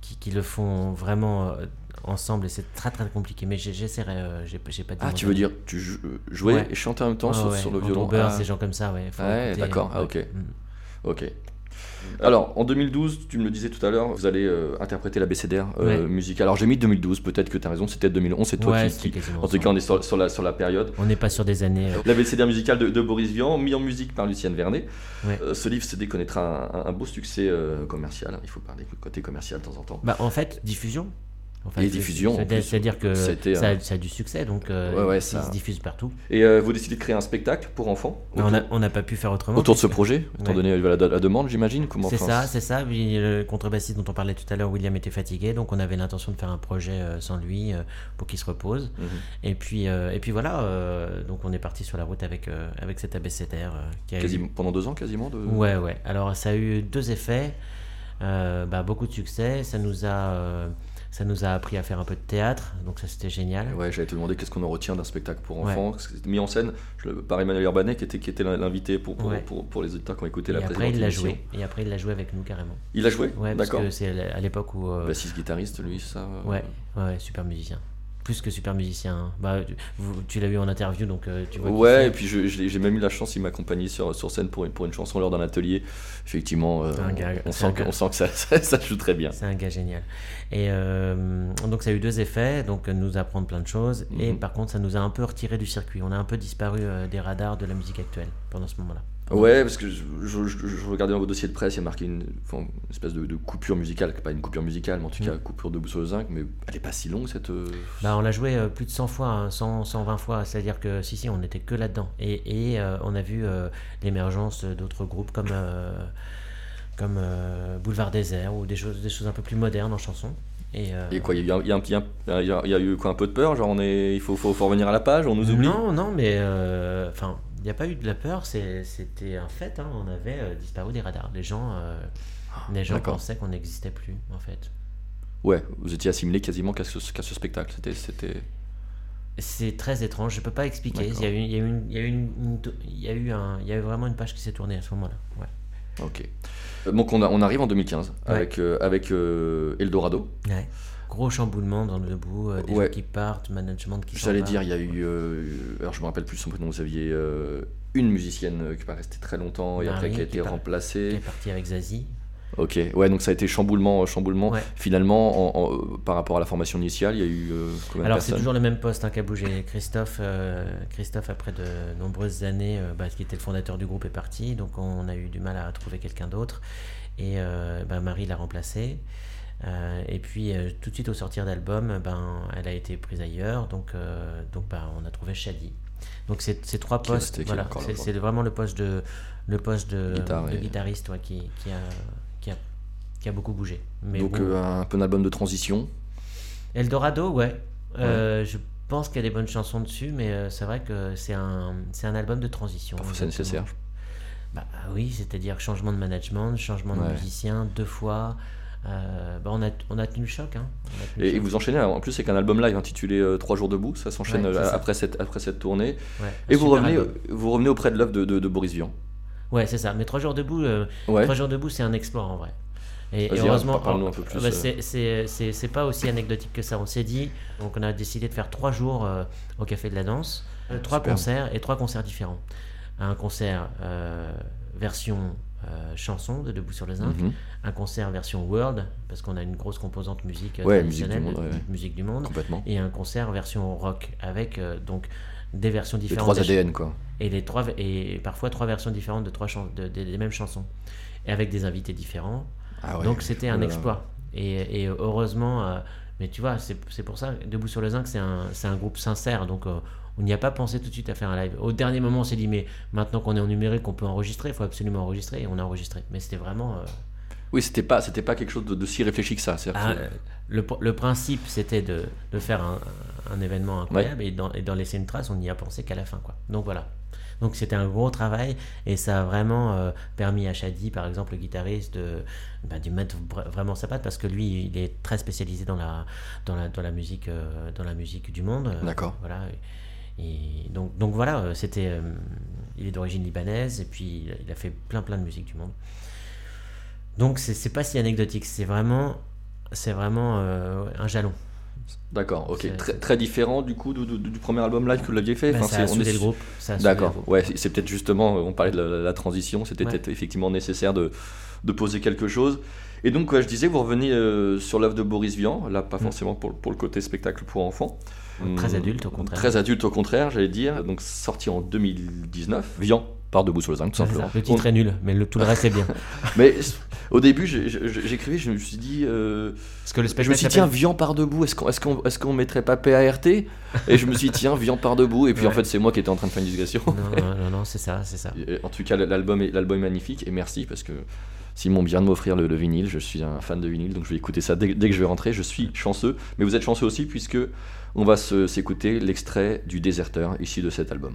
qui, qui le font vraiment euh, ensemble, et c'est très très compliqué. Mais j'essaierai, euh, j'ai pas dit Ah, tu veux dire, tu jou- euh, jouais Ouais. et chantais en même temps sur, ouais, sur le violon? Ah, ces gens comme ça, ouais. Ouais, d'accord, ah, ouais. ok. Mm. Ok. Alors, en 2012, tu me le disais tout à l'heure, vous allez euh, interpréter l'abécédaire euh, Ouais. musical. Alors, j'ai mis 2012, peut-être que tu as raison, c'était 2011, c'est toi Ouais, qui- qui. En tout cas, on est sur, sur la, sur la période. On n'est pas sur des années. euh, L'abécédaire musical de, de Boris Vian, mis en musique par Lucienne Vernet. Ouais. Euh, ce livre CD connaîtra un, un- un beau succès euh, commercial. Il faut parler du côté commercial de temps en temps. Bah, en fait, diffusion. En fait, Et diffusion. C'est-à-dire que ça, a- ça a du succès, donc euh, Ouais, ouais, il ça- se diffuse partout. Et euh, vous décidez de créer un spectacle pour enfants autour, on n'a pas pu faire autrement. autour de ce projet, étant Ouais. donné la, la demande, j'imagine C'est ça, c'est ça. Le contrebassiste dont on parlait tout à l'heure, William était fatigué, donc on avait l'intention de faire un projet euh, sans lui euh, pour qu'il se repose. Mhm. Et puis, euh, et puis voilà. euh, donc on est parti sur la route avec euh, avec cet abécédaire euh, qui a eu- Quasiment, pendant deux ans quasiment de... Ouais, ouais. Alors ça a eu deux effets. Euh, bah, beaucoup de succès. Ça nous a euh, ça nous a appris à faire un peu de théâtre, donc ça c'était génial. Ouais, j'allais te demander qu'est-ce qu'on en retient d'un spectacle pour Ouais. enfants. C'était mis en scène je par Emmanuel Urbanet qui était, qui était l'invité pour, pour, Ouais. pour, pour les auditeurs qui ont écouté Et la après il l'a joué. Et après il l'a joué avec nous carrément. Il a joué Ouais, parce D'accord. que c'est à l'époque où euh, Bassiste guitariste, lui, ça. euh, Ouais, ouais, ouais, super musicien. Plus que super musicien. Bah, tu- vous- tu l'as eu en interview, donc euh, tu vois. Ouais, et puis j'ai même eu la chance, il m'accompagnait sur, sur scène pour une, pour une chanson lors d'un atelier. Effectivement, euh, un on- gars- on, c'est un sent que, on sent que ça, ça, ça joue très bien. C'est un gars génial. Et euh, donc ça a eu deux effets, donc nous apprendre plein de choses. Et Mhm. par contre, ça nous a un peu retiré du circuit. On a un peu disparu des radars de la musique actuelle pendant ce moment-là. Ouais, parce que je, je- je- je regardais dans vos dossiers de presse, il y a marqué une, enfin, une espèce de, de coupure musicale, pas une coupure musicale, mais en tout Mm. cas coupure de Boussole Zinc, mais elle est pas si longue cette. euh, Bah, on l'a joué euh, plus de 100 fois, hein, 100, 120 fois. C'est-à-dire que si, si, on n'était que là-dedans. Et, et, euh, on a vu euh, l'émergence d'autres groupes comme, comme Boulevard Désert ou des choses, des choses un peu plus modernes en chanson. Et, euh, Et quoi, il y a, il y a un il y a- eu quoi, un peu de peur Genre, on est, il faut, faut, faut revenir à la page, on nous oublie? Non, non, mais enfin, n'y a pas eu de la peur, c'était un fait. hein, on avait euh, disparu des radars. Les gens, euh, les gens pensaient qu'on n'existait plus, en fait. Ouais, vous étiez assimilé quasiment qu'à ce, spectacle. C'était. C'est très étrange, je peux pas expliquer. Il y a eu, il y a eu, une- il y a eu, une- une- il y a eu un, il y a eu vraiment une page qui s'est tournée à ce moment-là. Ouais. Ok. Euh, Donc on, a- on arrive en 2015 Ouais. avec, euh, avec Eldorado. Ouais. Gros chamboulement dans le debout, euh, des Ouais. gens qui partent, management qui J'allais va. dire, il y a eu. euh, alors je me rappelle plus son prénom, vous aviez euh, une musicienne qui n'est pas restée très longtemps et Marie, après qui a été pas- qui remplacée. est parti avec Zazie. Ok, ouais, donc ça a été chamboulement, chamboulement. Ouais. Finalement, en- en- par rapport à la formation initiale, il y a eu combien Alors c'est toujours le même poste hein, qui a bougé. Christophe, Christophe après de nombreuses années, bah, qui était le fondateur du groupe, est parti. Donc on a eu du mal à trouver quelqu'un d'autre. Et bah, Marie l'a remplacé. Euh, et puis euh, tout de suite au sortir d'album, ben, elle a été prise ailleurs. Donc, euh, donc bah, on a trouvé Shadi. Donc c'est ces trois postes, resté, voilà, c'est vraiment le poste de, le poste de, Guitare de et- guitariste ouais, qui, qui, a, qui, a, qui a beaucoup bougé. Mais Donc bon, un peu un album de transition. Eldorado, ouais. Je pense qu'il y a des bonnes chansons dessus, mais c'est vrai que c'est un, un album de transition. Parfois c'est nécessaire. Bah, bah oui, c'est-à-dire changement de management, changement de Ouais. musicien, deux fois. Euh, bah, on, a, on a tenu le choc. Hein. Tenu Et, choc. vous enchaînez, en plus c'est qu'un album live intitulé euh, Trois jours debout, ça s'enchaîne Ouais, euh, après, cette, après cette tournée. Ouais, Et un vous revenez, album. vous revenez auprès de l'œuvre de, de- de Boris Vian. Ouais, c'est ça. Mais trois jours debout, euh, Ouais. trois jours debout, c'est un exploit en vrai. Et, et heureusement, parle-nous un peu plus, bah, euh. c'est- pas aussi anecdotique que ça. On s'est dit, donc on a décidé de faire trois jours au Café de la Danse, trois Super. concerts et trois concerts différents. Un concert version euh, chanson de Debout sur le Zinc, Mhm. un concert version world parce qu'on a une grosse composante musique euh, Ouais, musique du traditionnelle, monde, ouais, ouais. musique du monde, Complètement. et un concert version rock avec euh, donc des versions Les différentes. trois des- ADN quoi. et les trois et parfois trois versions différentes de trois chan- de- de- des mêmes chansons et avec des invités différents Ah donc c'était un Oh exploit et, et heureusement euh, mais tu vois c'est pour ça debout sur le zinc c'est un un groupe sincère donc on n'y a pas pensé tout de suite à faire un live. Au dernier moment on s'est dit mais maintenant qu'on est en numérique on peut enregistrer il faut absolument enregistrer et on a enregistré. Mais c'était vraiment euh, Oui, c'était pas, c'était pas quelque chose de, de si réfléchi que ça. ah, que- le, le principe c'était de, de faire un, un événement incroyable et d'en et d'en laisser une trace on n'y a pensé qu'à la fin quoi. Donc voilà. Donc c'était un gros travail et ça a vraiment euh, permis à Shadi par exemple le guitariste de bah, de mettre vra- vraiment sa patte parce que lui il est très spécialisé dans la dans la, dans la musique euh, dans la musique du monde. Euh, D'accord. voilà et donc donc voilà euh, c'était euh, il est d'origine libanaise et puis il a- fait plein plein de musique du monde donc c'est pas si anecdotique c'est vraiment c'est vraiment euh, un jalon D'accord, ok. Très, très différent du coup du, du- du premier album live que vous l'aviez fait. Bah, Enfin, ça a on est- le groupe D'accord, ouais, c'est peut-être justement, on parlait de la, la transition, c'était Ouais. peut-être effectivement nécessaire de, de poser quelque chose. Et donc, ouais, je disais, vous revenez euh, sur l'œuvre de Boris Vian, là, pas Mm. forcément pour, pour le côté spectacle pour enfants. Très Hum, adulte, au contraire. Très adulte au contraire, j'allais dire. Donc, sorti en 2019. Vian, par Debout sur le Zinc, tout C'est ça. simplement. Le titre est nul, mais le, tout le reste est bien. Mais au début, j'écrivais, je me suis dit. euh, Parce que le je me suis dit, tiens, Vian par debout, est-ce qu'on est qu'on est qu'on mettrait pas PART Et je me suis dit, tiens, Vian par debout. Et puis en fait, c'est moi qui étais en train de faire une digression. Non, non, non, non, c'est ça, c'est ça. Et, En tout cas, l'album est, l'album est magnifique et merci parce que Simon vient de m'offrir le, le vinyle. Je suis un fan de vinyle donc je vais écouter ça dès, que je vais rentrer. Je suis chanceux, mais vous êtes chanceux aussi puisque on va s'écouter l'extrait du Déserteur issu de cet album.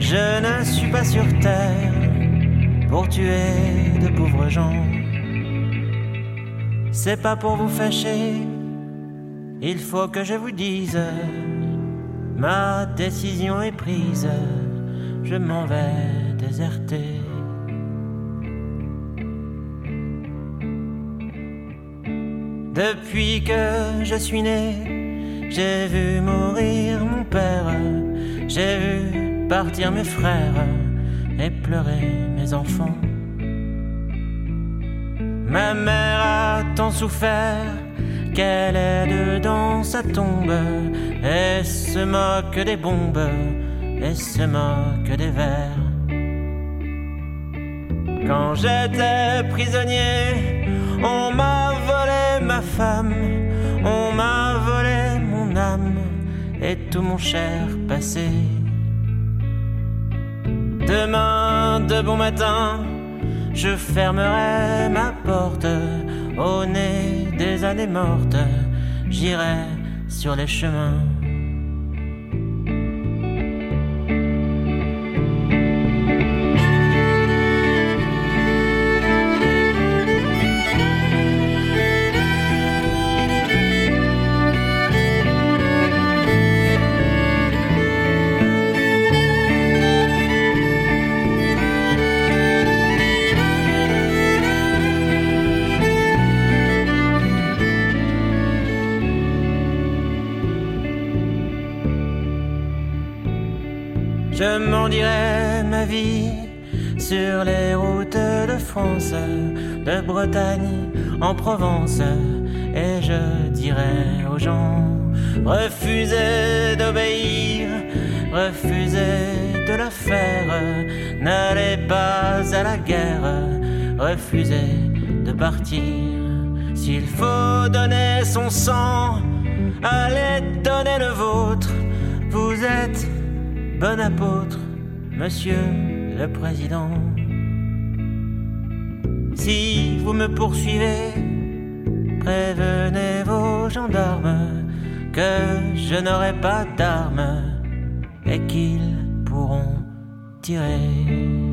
Je ne suis pas sur terre pour tuer de pauvres gens. C'est pas pour vous fâcher, il faut que je vous dise. Ma décision est prise, je m'en vais déserter. Depuis que je suis né, j'ai vu mourir mon père, j'ai vu partir mes frères et pleurer mes enfants. Ma mère a tant souffert qu'elle est dedans sa tombe et se moque des bombes et se moque des vers. Quand j'étais prisonnier, on m'a volé ma femme, on m'a volé mon âme et tout mon cher passé. Demain, de bon matin, je fermerai ma porte au nez des années mortes. J'irai sur les chemins. Je m'en dirai ma vie sur les routes de France, de Bretagne en Provence, et je dirai aux gens refusez d'obéir, refusez de la faire, n'allez pas à la guerre, refusez de partir. S'il faut donner son sang, allez donner le vôtre. Vous êtes bon apôtre, monsieur le président. Si vous me poursuivez, prévenez vos gendarmes que je n'aurai pas d'armes et qu'ils pourront tirer.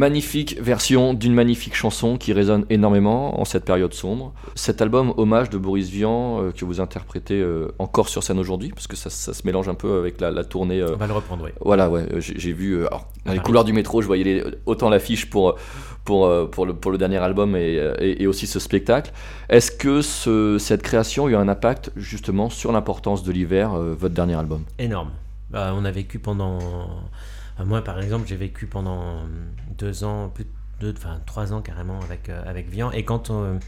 Magnifique version d'une magnifique chanson qui résonne énormément en cette période sombre. Cet album hommage de Boris Vian euh, que vous interprétez euh, encore sur scène aujourd'hui, parce que ça, ça se mélange un peu avec la, la tournée. euh, On va le reprendre, oui. Voilà, ouais, j'ai vu alors, dans les couloirs du métro, je voyais les- autant l'affiche pour, pour, pour, le, pour le dernier album et, et, et aussi ce spectacle. Est-ce que ce- cette création a eu un impact justement sur l'importance de l'hiver, votre dernier album? Énorme. Bah, on a vécu pendant. moi, par exemple, j'ai vécu pendant deux ans, plus de deux, enfin trois ans carrément avec, euh, avec Vian. Et quand on,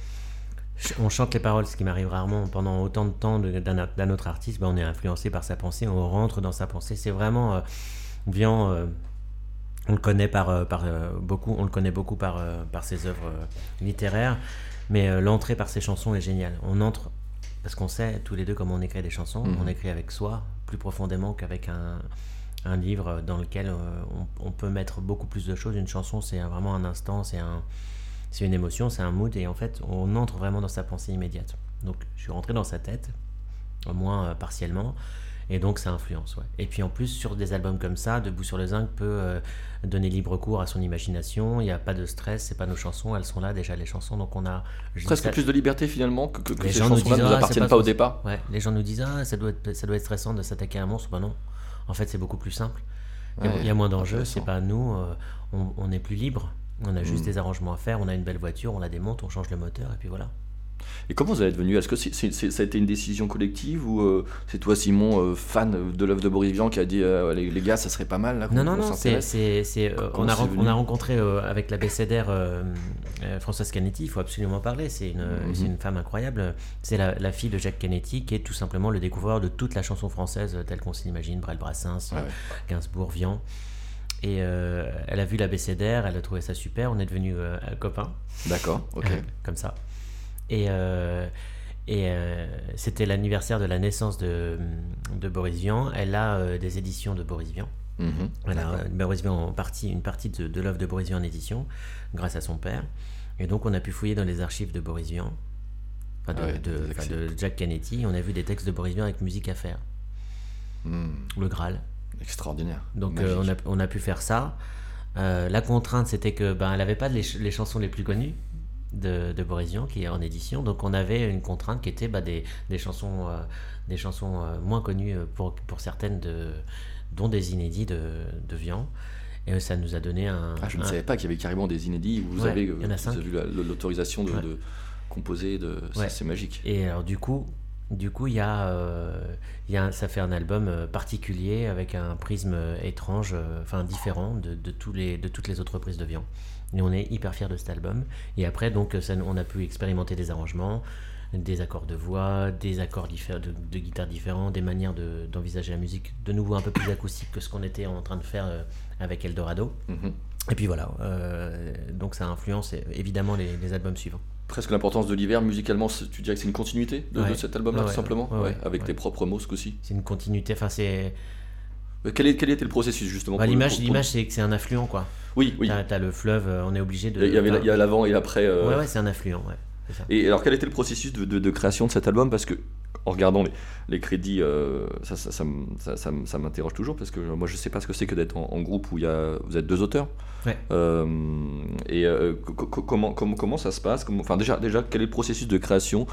ch- on chante les paroles, ce qui m'arrive rarement pendant autant de temps d'un autre artiste, bah, on est influencé par sa pensée, on rentre dans sa pensée. C'est vraiment. euh, Vian, euh, on le connaît par, euh, par euh, beaucoup, on le connaît beaucoup par, euh, par ses œuvres euh, littéraires, mais euh, l'entrée par ses chansons est géniale. On entre parce qu'on sait tous les deux comment on écrit des chansons. Mhm. On écrit avec soi plus profondément qu'avec un, un livre dans lequel euh, on, peut mettre beaucoup plus de choses. Une chanson, c'est vraiment un instant, c'est un, c'est une émotion, c'est un mood, et en fait, on entre vraiment dans sa pensée immédiate. Donc, je suis rentré dans sa tête, au moins euh, partiellement, et donc ça influence. Ouais. Et puis en plus, sur des albums comme ça, Debout sur le zinc peut euh, donner libre cours à son imagination. Il n'y a pas de stress, c'est pas nos chansons, elles sont là déjà les chansons, donc on a Presque plus de liberté finalement que, que, que Les ces gens nous disent, ne nous ah, appartiennent pas pas au départ. Ouais, les gens nous disent ah ça doit être ça doit être stressant de s'attaquer à un monstre. Bah non, en fait c'est beaucoup plus simple. Il y a- Ouais, il y a moins d'enjeux. C'est pas nous, euh, on, on est plus libre. On a juste Mm. des arrangements à faire. On a une belle voiture, on la démonte, on change le moteur et puis voilà. Et comment vous êtes devenu Est-ce que c'est- c'est- c'est- ça a été une décision collective ou euh, c'est toi, Simon, euh, fan de l'œuvre de Boris Vian, qui a dit euh, les, les gars, ça serait pas mal là, Non, non, non, c'est, on, a, venu? on rencontré avec la BCDR Françoise Canetti, il faut absolument parler, c'est une, Mhm. c'est une femme incroyable. C'est la, la fille de Jacques Canetti qui est tout simplement le découvreur de toute la chanson française telle qu'on s'imagine, Brel Brassens, ouais. Gainsbourg, Vian. Et elle a vu la BCDR, elle a trouvé ça super, on est devenus copains. D'accord, ok. comme ça. Et, euh, et euh, c'était l'anniversaire de la naissance de, de Boris Vian. Elle a euh, des éditions de Boris Vian. Mhm. Elle a Boris Vian en partie, une partie de, de l'œuvre de Boris Vian en édition, grâce à son père. Et donc on a pu fouiller dans les archives de Boris Vian, enfin de, Ouais, Jack Canetti. On a vu des textes de Boris Vian avec musique à faire, Hmm, le Graal. extraordinaire. Donc on, a, on a pu faire ça. Euh, la contrainte, c'était que ben, elle n'avait pas les, ch- les chansons les plus connues de, de Boris Vian, qui est en édition. Donc on avait une contrainte qui était bah, des, des chansons, euh, des chansons euh, moins connues euh, pour, pour certaines, de, dont des inédits de, de Vian. Et ça nous a donné un. Ah, je ne savais pas qu'il y avait carrément des inédits. Vous Ouais, avez, eu la- l'autorisation de, Ouais. de composer. De... c'est- Ouais. C'est magique. Et alors du coup, du coup, il y a, euh, il y a un- ça fait un album particulier avec un prisme étrange, euh, enfin différent de, de tous les, de toutes les autres prises de Vian. Et on est hyper fiers de cet album. Et après, donc, ça, on a pu expérimenter des arrangements, des accords de voix, des accords de, de guitare différents, des manières de- d'envisager la musique de nouveau un peu plus acoustique que ce qu'on était en train de faire euh, avec Eldorado. Mhm. Et puis voilà, euh, donc ça influence euh, évidemment les, les albums suivants. Presque l'importance de l'hiver, musicalement, tu dirais que c'est une continuité de, cet album-là, Ouais, tout simplement Ouais. Avec tes propres mots, ce coup-ci. C'est une continuité, enfin c'est... Euh, Quel, est, quel était le processus, justement Bah, l'image, c'est que c'est un affluent, quoi. Oui, oui. T'as, t'as le fleuve, euh, on est obligé de. Il y avait il y a l'avant et l'après. euh, Ouais, ouais, c'est un affluent, ouais. c'est ça. Et alors, quel était le processus de, de- de création de cet album? Parce que, en regardant les, les crédits, euh, ça, ça, ça m'interroge toujours, parce que moi, je sais pas ce que c'est que d'être en, en groupe où y a, vous êtes deux auteurs. Ouais. Euh, et euh, co- co- comment, comment, comment ça se passe? Comment- Enfin, déjà, déjà, quel est le processus de création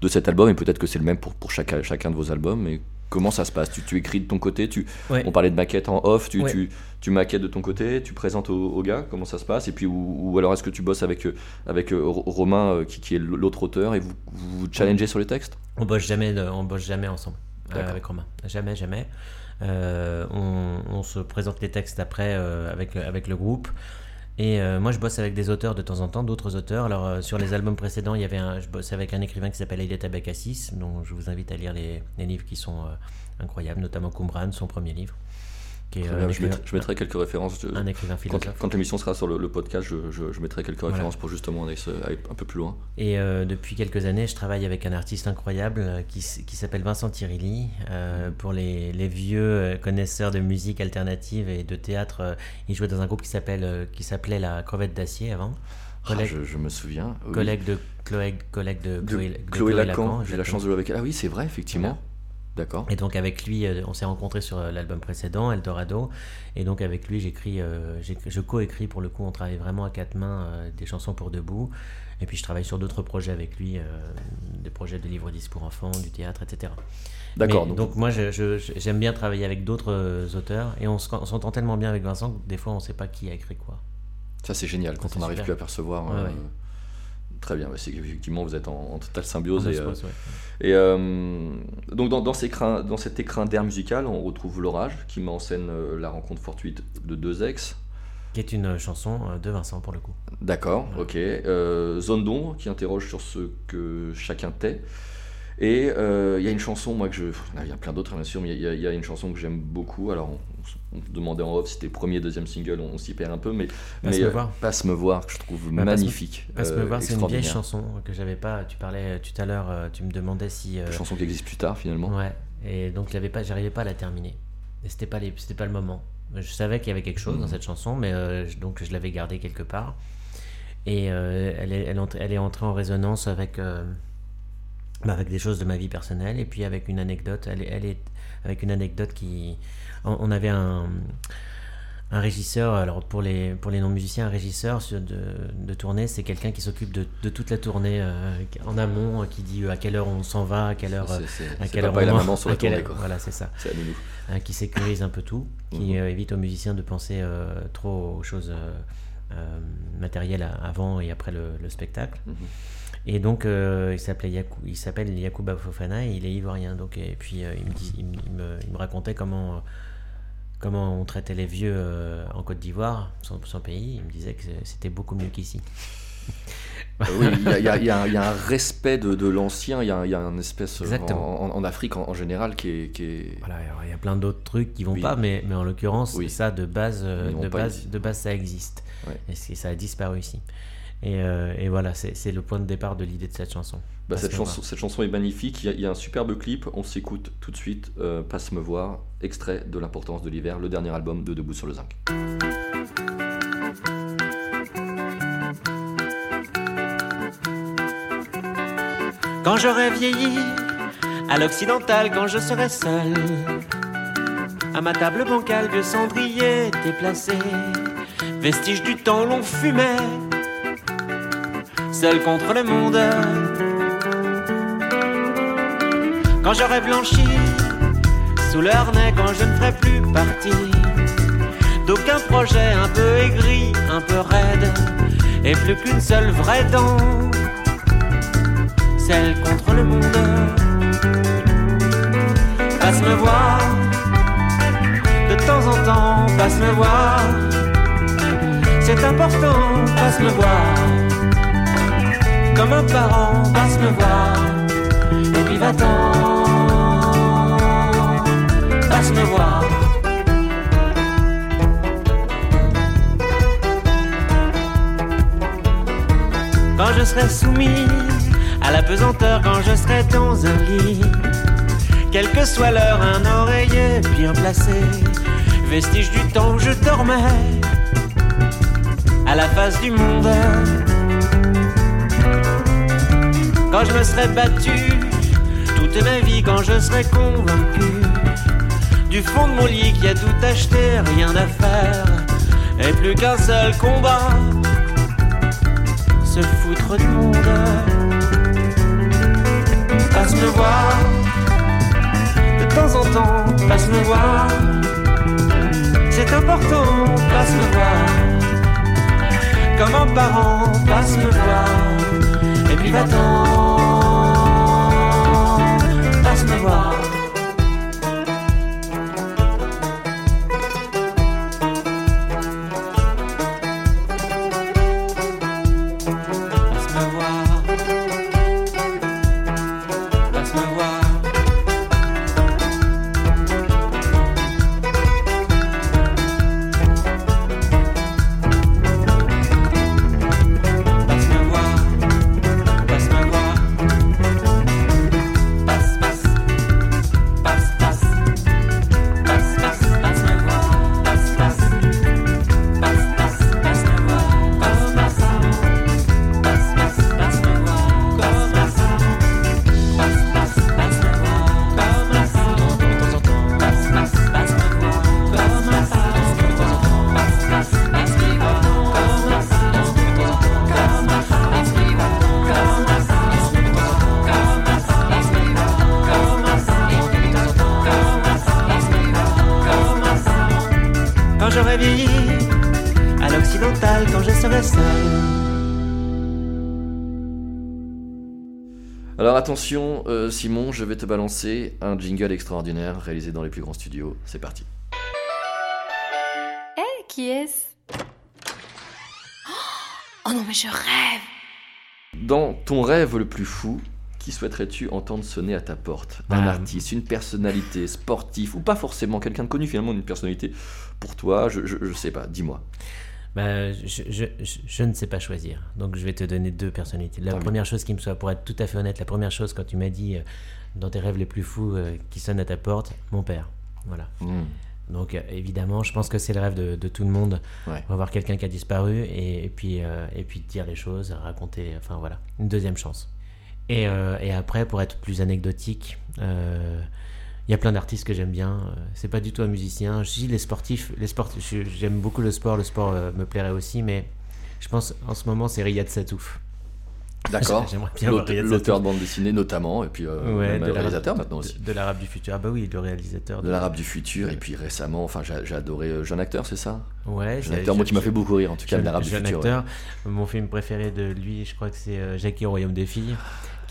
de cet album? Et peut-être que c'est le même pour, pour chacun, chacun de vos albums, comment ça se passe tu, tu écris de ton côté tu, Ouais. On parlait de maquette en off, tu, Ouais. tu, tu maquettes de ton côté, tu présentes aux, gars, comment ça se passe? Et puis, ou, ou alors est-ce que tu bosses avec, euh, avec euh, Ro- Romain, euh, qui, qui est l'autre auteur, et vous vous, challengez sur les textes? On bosse jamais, on bosse jamais ensemble avec Romain. Jamais, jamais. Euh, on, on se présente les textes après euh, avec, avec le groupe. Et euh, moi, je bosse avec des auteurs de temps en temps, d'autres auteurs. Alors, euh, sur les albums précédents, il y avait un, je bossais avec un écrivain qui s'appelle Elia Tabakassis, dont je vous invite à lire les, les livres qui sont euh, incroyables, notamment Qumran, son premier livre, qui est Très euh, bien, je, mettrai, je mettrai quelques références. je- un écrivain quand philosophe. quand l'émission sera sur le, le podcast, je, je- je mettrai quelques Voilà. références pour justement aller, un peu plus loin. Et euh, depuis quelques années, je travaille avec un artiste incroyable euh, qui, s'appelle Vincent Tirilli. Euh, pour les, les vieux connaisseurs de musique alternative et de théâtre, euh, il jouait dans un groupe qui s'appelait la Crevette d'acier avant. Ah, je, je me souviens. oui. collègue de Chloé, collègue de De Chloé, de Chloé Lacan, j'ai la chance de jouer avec elle. Ah oui, c'est vrai, effectivement. Voilà. D'accord. Et donc avec lui, euh, on s'est rencontrés sur euh, l'album précédent, Eldorado. Et donc avec lui, j'écris, euh, j'ai- je co-écris pour le coup. On travaille vraiment à quatre mains des chansons pour debout. Et puis je travaille sur d'autres projets avec lui, des projets de livres-disques pour enfants, du théâtre, etc. D'accord. Donc, Donc, moi, j'aime bien travailler avec d'autres auteurs. Et on se- on s'entend tellement bien avec Vincent que des fois, on ne sait pas qui a écrit quoi. ça, c'est génial quand on n'arrive plus à percevoir. Ouais, euh, ouais. Très bien. c'est qu'effectivement, vous êtes en, en totale symbiose. Et, se euh, ouais. et, euh, donc, dans, dans, ces crins- dans cet écrin d'air musical, on retrouve L'Orage, qui met en scène euh, la rencontre fortuite de deux ex. Qui est une chanson de Vincent pour le coup. D'accord, Ouais. ok. Euh, Zone d'ombre qui interroge sur ce que chacun tait. Et euh, il y a une chanson, moi que je. Il y a plein d'autres bien sûr, mais il y, y a une chanson que j'aime beaucoup. Alors on, se demandait en off si c'était le premier, deuxième single, on, s'y perd un peu, mais. Passe mais, me euh, voir. Passe me voir, que je trouve Bah, Passe me- magnifique. Parce que euh, voir, c'est une vieille chanson que j'avais pas. Tu parlais euh, tout à l'heure, tu me demandais si. euh, Chanson qui existe plus tard finalement. Ouais. Et donc pas, j'arrivais pas à la terminer. Et c'était pas les, c'était pas le moment. Je savais qu'il y avait quelque chose dans Mhm. cette chanson, mais euh, donc je l'avais gardée quelque part. Et euh, elle, est, elle, elle est entrée en résonance avec, euh, bah, avec des choses de ma vie personnelle et puis avec une anecdote. Elle elle est avec une anecdote qui, on, avait un un régisseur, alors pour les, pour les non-musiciens, un régisseur de, de tournée, c'est quelqu'un qui s'occupe de, de toute la tournée euh, en amont, euh, qui dit à quelle heure on s'en va, à quelle heure, C'est- c'est- à quelle heure la maman sur la tournée quoi. Voilà, c'est ça. Euh, qui sécurise un peu tout, qui Mhm. euh, évite aux musiciens de penser euh, trop aux choses euh, euh, matérielles avant et après le, le spectacle. Mhm. Et donc, euh, il s'appelait Yakou- il s'appelle Yacouba Fofana et il est ivoirien. Donc, et puis, euh, il, me dit- il me- il me, il me racontait comment, euh, comment on traitait les vieux euh, en Côte d'Ivoire, son, son pays. Il me disait que c'était beaucoup mieux qu'ici. Oui, il y a, y y un- il y a un respect de, de l'ancien, il y a, un espèce euh, Exactement. en, en- en Afrique en, en général qui est, qui est- Voilà, il y a plein d'autres trucs qui vont Oui. pas, mais, mais en l'occurrence, Oui. ça de base, euh, de base, de base, ça existe. Ouais. Et ça a disparu ici. Et, euh, et voilà, c'est le point de départ de l'idée de cette chanson. Bah, cette, chanson, cette chanson est magnifique, il y, a, il y a un superbe clip, on s'écoute tout de suite, euh, Passe me voir, extrait de l'importance de l'hiver, le dernier album de Debout sur le zinc. Quand j'aurai vieilli, à l'occidental, quand je serai seul. À ma table bancale, vieux cendrier déplacé, vestige du temps l'on fumait, seul contre le monde. Quand j'aurai blanchi, sous leur nez, quand je ne ferai plus partie d'aucun projet un peu aigri, un peu raide, et plus qu'une seule vraie dent, celle contre le monde. Passe me voir, de temps en temps, passe me voir, c'est important, passe me voir, comme un parent, passe me voir, et puis va-t'en, passe me voir. quand je serai soumis à la pesanteur, quand je serai dans un lit. Quelle que soit l'heure, un oreiller bien placé, vestige du temps où je dormais, à la face du monde. Quand je me serai battu toute ma vie, quand je serai convaincu du fond de mon lit qu'il y a tout acheté, rien à faire, et plus qu'un seul combat se foutre du monde. Passe me voir, de temps en temps, passe me voir. C'est important, passe me voir. Comme un parent, passe me voir. Et puis va-t'en, passe me voir. Attention, euh, Simon, je vais te balancer un jingle extraordinaire réalisé dans les plus grands studios. C'est parti. Eh, qui est-ce? Oh non, mais je rêve Dans ton rêve le plus fou, qui souhaiterais-tu entendre sonner à ta porte? Un Ah. artiste, une personnalité, sportif, ou pas forcément quelqu'un de connu, finalement une personnalité? Pour toi, je, je, je sais pas, dis-moi. Bah, je, je, je, je ne sais pas choisir. Donc, je vais te donner deux personnalités. La Tant mieux. première chose qui me soit, pour être tout à fait honnête, la première chose quand tu m'as dit euh, dans tes rêves les plus fous euh, qui sonne à ta porte, mon père. Voilà. Hmm. Donc, euh, évidemment, je pense que c'est le rêve de, de tout le monde. Ouais. Revoir quelqu'un qui a disparu et, et puis, et puis dire les choses, raconter. Enfin, voilà. Une deuxième chance. Et, et après, pour être plus anecdotique, il y a plein d'artistes que j'aime bien. Euh, C'est pas du tout un musicien. Je dis les sportifs. Les sports, j'aime beaucoup le sport. Le sport euh, me plairait aussi, mais je pense en ce moment c'est Riyad Satouf. D'accord. J'aimerais bien L'auteur de bande dessinée notamment, et puis euh, Ouais, même de le l'arabe- réalisateur maintenant aussi. De, de l'arabe du futur. Ah bah oui, le réalisateur. De l'arabe du futur, et puis récemment, enfin j'ai adoré euh, Jeune Acteur, c'est ça? Ouais, Jeune Acteur, moi qui m'a fait beaucoup rire en tout cas, Jeune- l'arabe du jeune futur. ouais. acteur. Mon film préféré de lui, je crois que c'est euh, Jackie au royaume des filles,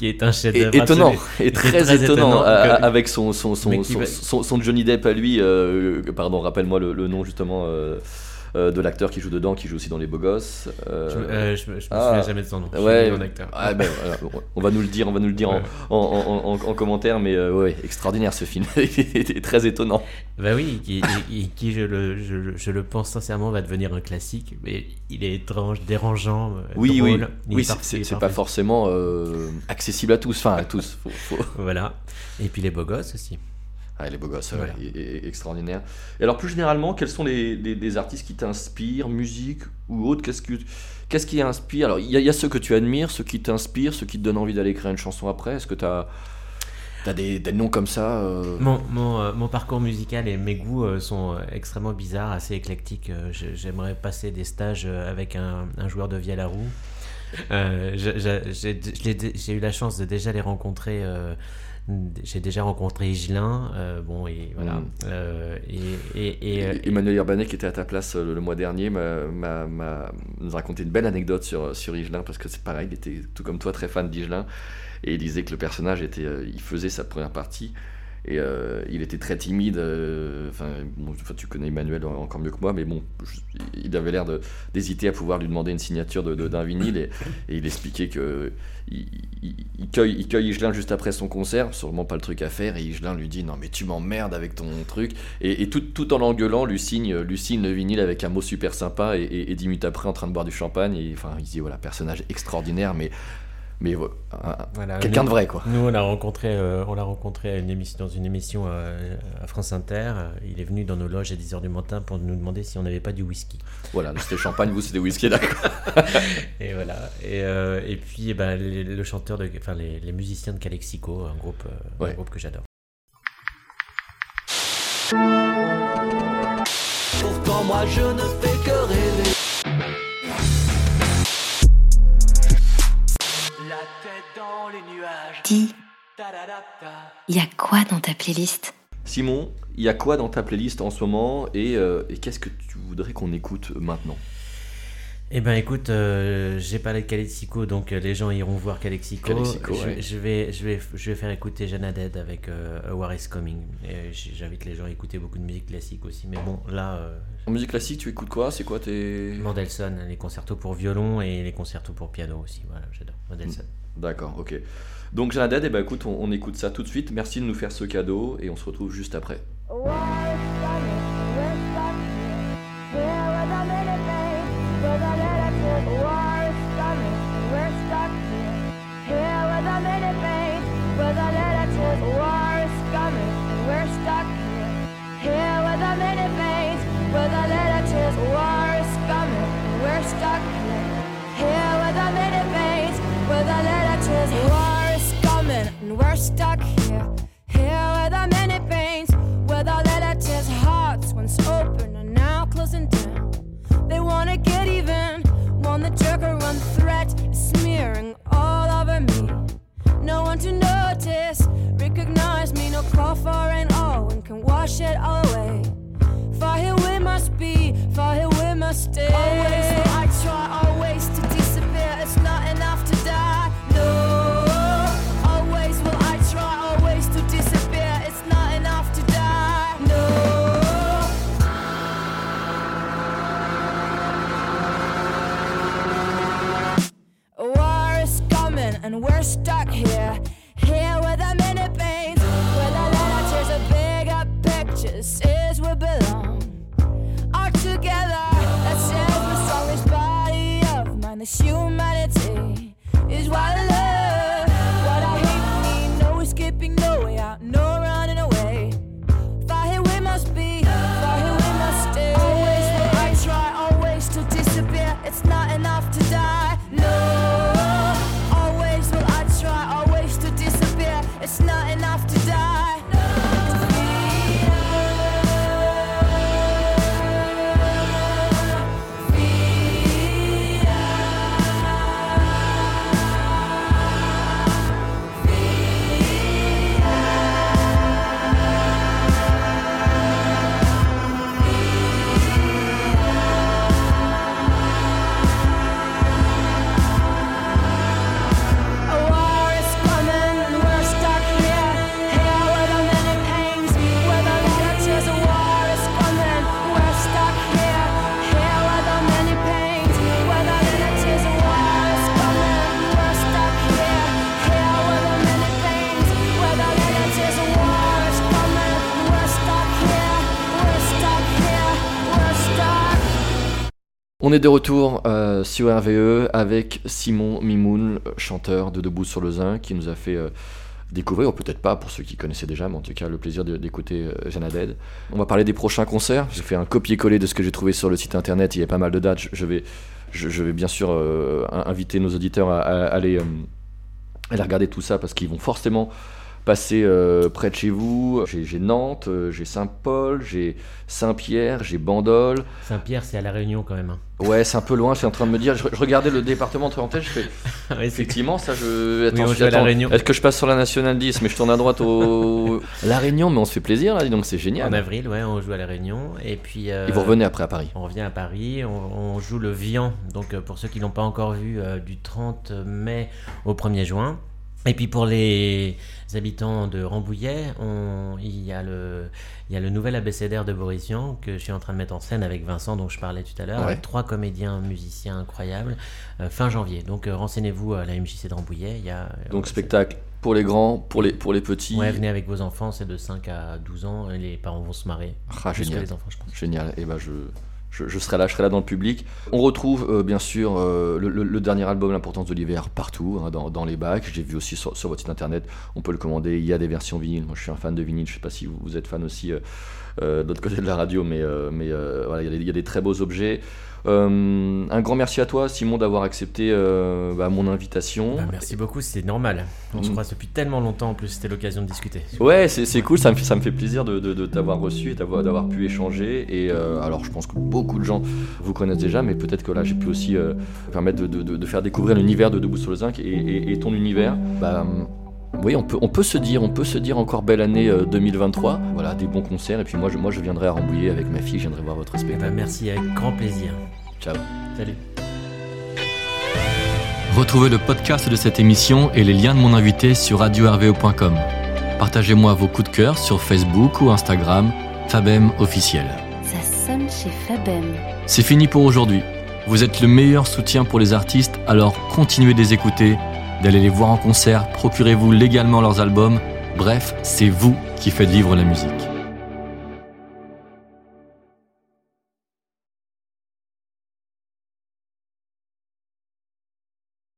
qui est un chef d'œuvre étonnant, et très, très étonnant, étonnant, euh, que- avec son, son, son, son, va- son- son Johnny Depp à lui, euh, pardon, rappelle-moi le, le nom justement euh, euh, de l'acteur qui joue dedans, qui joue aussi dans Les Beaux Gosses. euh, Je, euh, je me je me ah. souviens jamais de son nom. Ouais, acteur. ah, ben, on va nous le dire, on va nous le dire en- Ouais. en, en, en- en commentaire, mais euh, ouais, extraordinaire ce film, il est très étonnant. Bah oui, qui, qui- qui, je, le, je, pense sincèrement, va devenir un classique. Mais il est étrange, dérangeant, euh, Oui, drôle. oui, oui, est c'est- pas forcément euh, accessible à tous, enfin à tous. faut- faut- Voilà. Et puis les beaux gosses aussi. Ah, il est beau gosse, ouais, extraordinaire. Et alors plus généralement, quels sont les, les- les artistes qui t'inspirent, musique ou autre Qu'est-ce que qu'est-ce qui inspire? Alors il y, a- il y a ceux que tu admires, ceux qui t'inspirent, ceux qui te donnent envie d'aller écrire une chanson après. Est-ce que tu as, des, des noms comme ça euh, Mon, mon, euh, mon parcours musical et mes goûts euh, sont extrêmement bizarres, assez éclectiques. J'ai- J'aimerais passer des stages avec un, un joueur de vielle à roue. J'ai eu la chance de déjà les rencontrer. J'ai déjà rencontré Higelin, euh, bon et voilà. Mm. Euh, et, et, et, euh, Emmanuel Urbanet qui était à ta place le, le mois dernier m'a, nous a raconté une belle anecdote sur, sur Higelin parce que c'est pareil, il était tout comme toi très fan d'Higelin et il disait que le personnage était, il faisait sa première partie et euh, il était très timide. euh, Enfin, tu connais Emmanuel en- encore mieux que moi, mais bon, il avait l'air d'hésiter à pouvoir lui demander une signature d'un vinyle et, il expliquait que il, il- il cueille, il Higelin juste après son concert, sûrement pas le truc à faire, et Higelin lui dit non mais tu m'emmerdes avec ton truc, et, tout, en l'engueulant, lui signe, lui signe le vinyle avec un mot super sympa, et, dix minutes après en train de boire du champagne, et enfin il dit voilà, personnage extraordinaire, mais, mais voilà, un- voilà, quelqu'un de vrai quoi. Nous, on l'a rencontré, euh, on l'a rencontré à une émission, dans une émission euh, à France Inter. Euh, Il est venu dans nos loges à 10h du matin pour nous demander si on n'avait pas du whisky. Voilà, c'était champagne, vous c'était whisky, d'accord. Et voilà. Et, euh, et puis, eh ben, les- le chanteur, de, enfin les, les musiciens de Calexico, un groupe, euh, Ouais. un groupe que j'adore. Pourtant moi je ne fais que rêver. Dis, Ta-da-da-ta. y a quoi dans ta playlist? Simon, il y a quoi dans ta playlist en ce moment, et, euh, et qu'est-ce que tu voudrais qu'on écoute maintenant? Eh ben écoute, euh, j'ai parlé de Calexico, donc euh, les gens iront voir Calexico. Calexico, je, ouais. je vais, je, vais, je vais faire écouter Jana Dead avec euh, A War is Coming. J'invite les gens à écouter beaucoup de musique classique aussi. Mais bon, là, euh, En musique classique, tu écoutes quoi? C'est quoi tes... Mendelssohn, les concertos pour violon et les concertos pour piano aussi. Voilà, j'adore Mendelssohn. D'accord, ok. Donc Jeanne Dead, eh ben, écoute, on, on écoute ça tout de suite. Merci de nous faire ce cadeau et on se retrouve juste après. We're stuck here, here with our many pains, with our letters, hearts once open and now closing down. They wanna get even, want the jerk or one threat smearing all over me. No one to notice, recognize me, no call for rain, all one can wash it all away. Far here we must be, far here we must stay. Always I try, always to and we're stuck here. Here with our many pains, with our letters of bigger pictures, is we belong. All together, that says we're strongest body of mine. This humanity is what love, On est de retour euh, sur RVE avec Simon Mimoun, chanteur de Debout sur le Zin, qui nous a fait euh, découvrir, ou peut-être pas pour ceux qui connaissaient déjà, mais en tout cas le plaisir d'écouter euh, Jana Dead. On va parler des prochains concerts. J'ai fait un copier-coller de ce que j'ai trouvé sur le site internet. Il y a pas mal de dates. Je- vais, je, vais bien sûr euh, in- inviter nos auditeurs à, à aller, euh, aller regarder tout ça parce qu'ils vont forcément passer euh, près de chez vous. J'ai Nantes, euh, j'ai Saint-Paul, j'ai Saint-Pierre, j'ai Bandol. Saint-Pierre, c'est à La Réunion quand même. hein. Ouais, c'est un peu loin. Je suis en train de me dire. Je, je regardais le département de tête. Je fais. Ouais, Effectivement, ça, je. Oui, on je- joue à La Réunion. Est-ce que je passe sur la nationale 10 Mais je tourne à droite au. La Réunion, mais on se fait plaisir là, dis donc c'est En génial. avril, ouais, on joue à La Réunion. Et puis. euh, Et vous revenez après à Paris. On revient à Paris, on, on joue le Vian, donc pour ceux qui l'ont pas encore vu, euh, du 30 mai au 1er juin. Et puis pour les habitants de Rambouillet, on- il, y a le, il y a le nouvel abécédaire de Boris Vian que je suis en train de mettre en scène avec Vincent dont je parlais tout à l'heure, Ouais. avec trois comédiens musiciens incroyables, euh, fin janvier. Donc euh, renseignez-vous à la MJC de Rambouillet. Il y a, Donc euh, spectacle pour les grands, pour les, pour les petits. Ouais, venez avec vos enfants, c'est de 5 à 12 ans, et les parents vont se marrer. Ah, génial. les enfants, je pense. Génial. Et ben je, je, serai là, je serai là dans le public. On retrouve euh, bien sûr euh, le, dernier album, L'importance de l'hiver, partout, hein, dans, les bacs. J'ai vu aussi sur, sur votre site internet, on peut le commander. Il y a des versions vinyle. Moi, je suis un fan de vinyle. Je sais pas si vous, êtes fan aussi euh, de l'autre côté de la radio, mais, euh, mais euh, voilà, il y, a des- il y a des très beaux objets. Euh, un grand merci à toi, Simon, d'avoir accepté euh, bah, mon invitation. Bah, merci beaucoup, c'est normal. On se Mm. croise depuis tellement longtemps, en plus c'était l'occasion de discuter. Ouais, c'est cool, ça me, fait, ça me fait plaisir de, de- de t'avoir reçu et d'avoir pu échanger. Et euh, alors, je pense que beaucoup de gens vous connaissent déjà, mais peut-être que là, j'ai pu aussi euh, permettre de, de- faire découvrir l'univers de Debout sur le Zinc et, et- et ton univers. Bah, oui, on peut, on peut se dire, on peut se dire encore belle année euh, 2023. Voilà, des bons concerts. Et puis moi, je, moi, je viendrai à Rambouillet avec ma fille, je viendrai voir votre Eh spectacle. ben, merci, avec grand plaisir. Ciao. Salut. Retrouvez le podcast de cette émission et les liens de mon invité sur radio-rvo.com. Partagez-moi vos coups de cœur sur Facebook ou Instagram, Fabem officiel. Ça sonne chez Fabem. C'est fini pour aujourd'hui. Vous êtes le meilleur soutien pour les artistes, alors continuez de les écouter, d'aller les voir en concert, procurez-vous légalement leurs albums. Bref, c'est vous qui faites vivre la musique.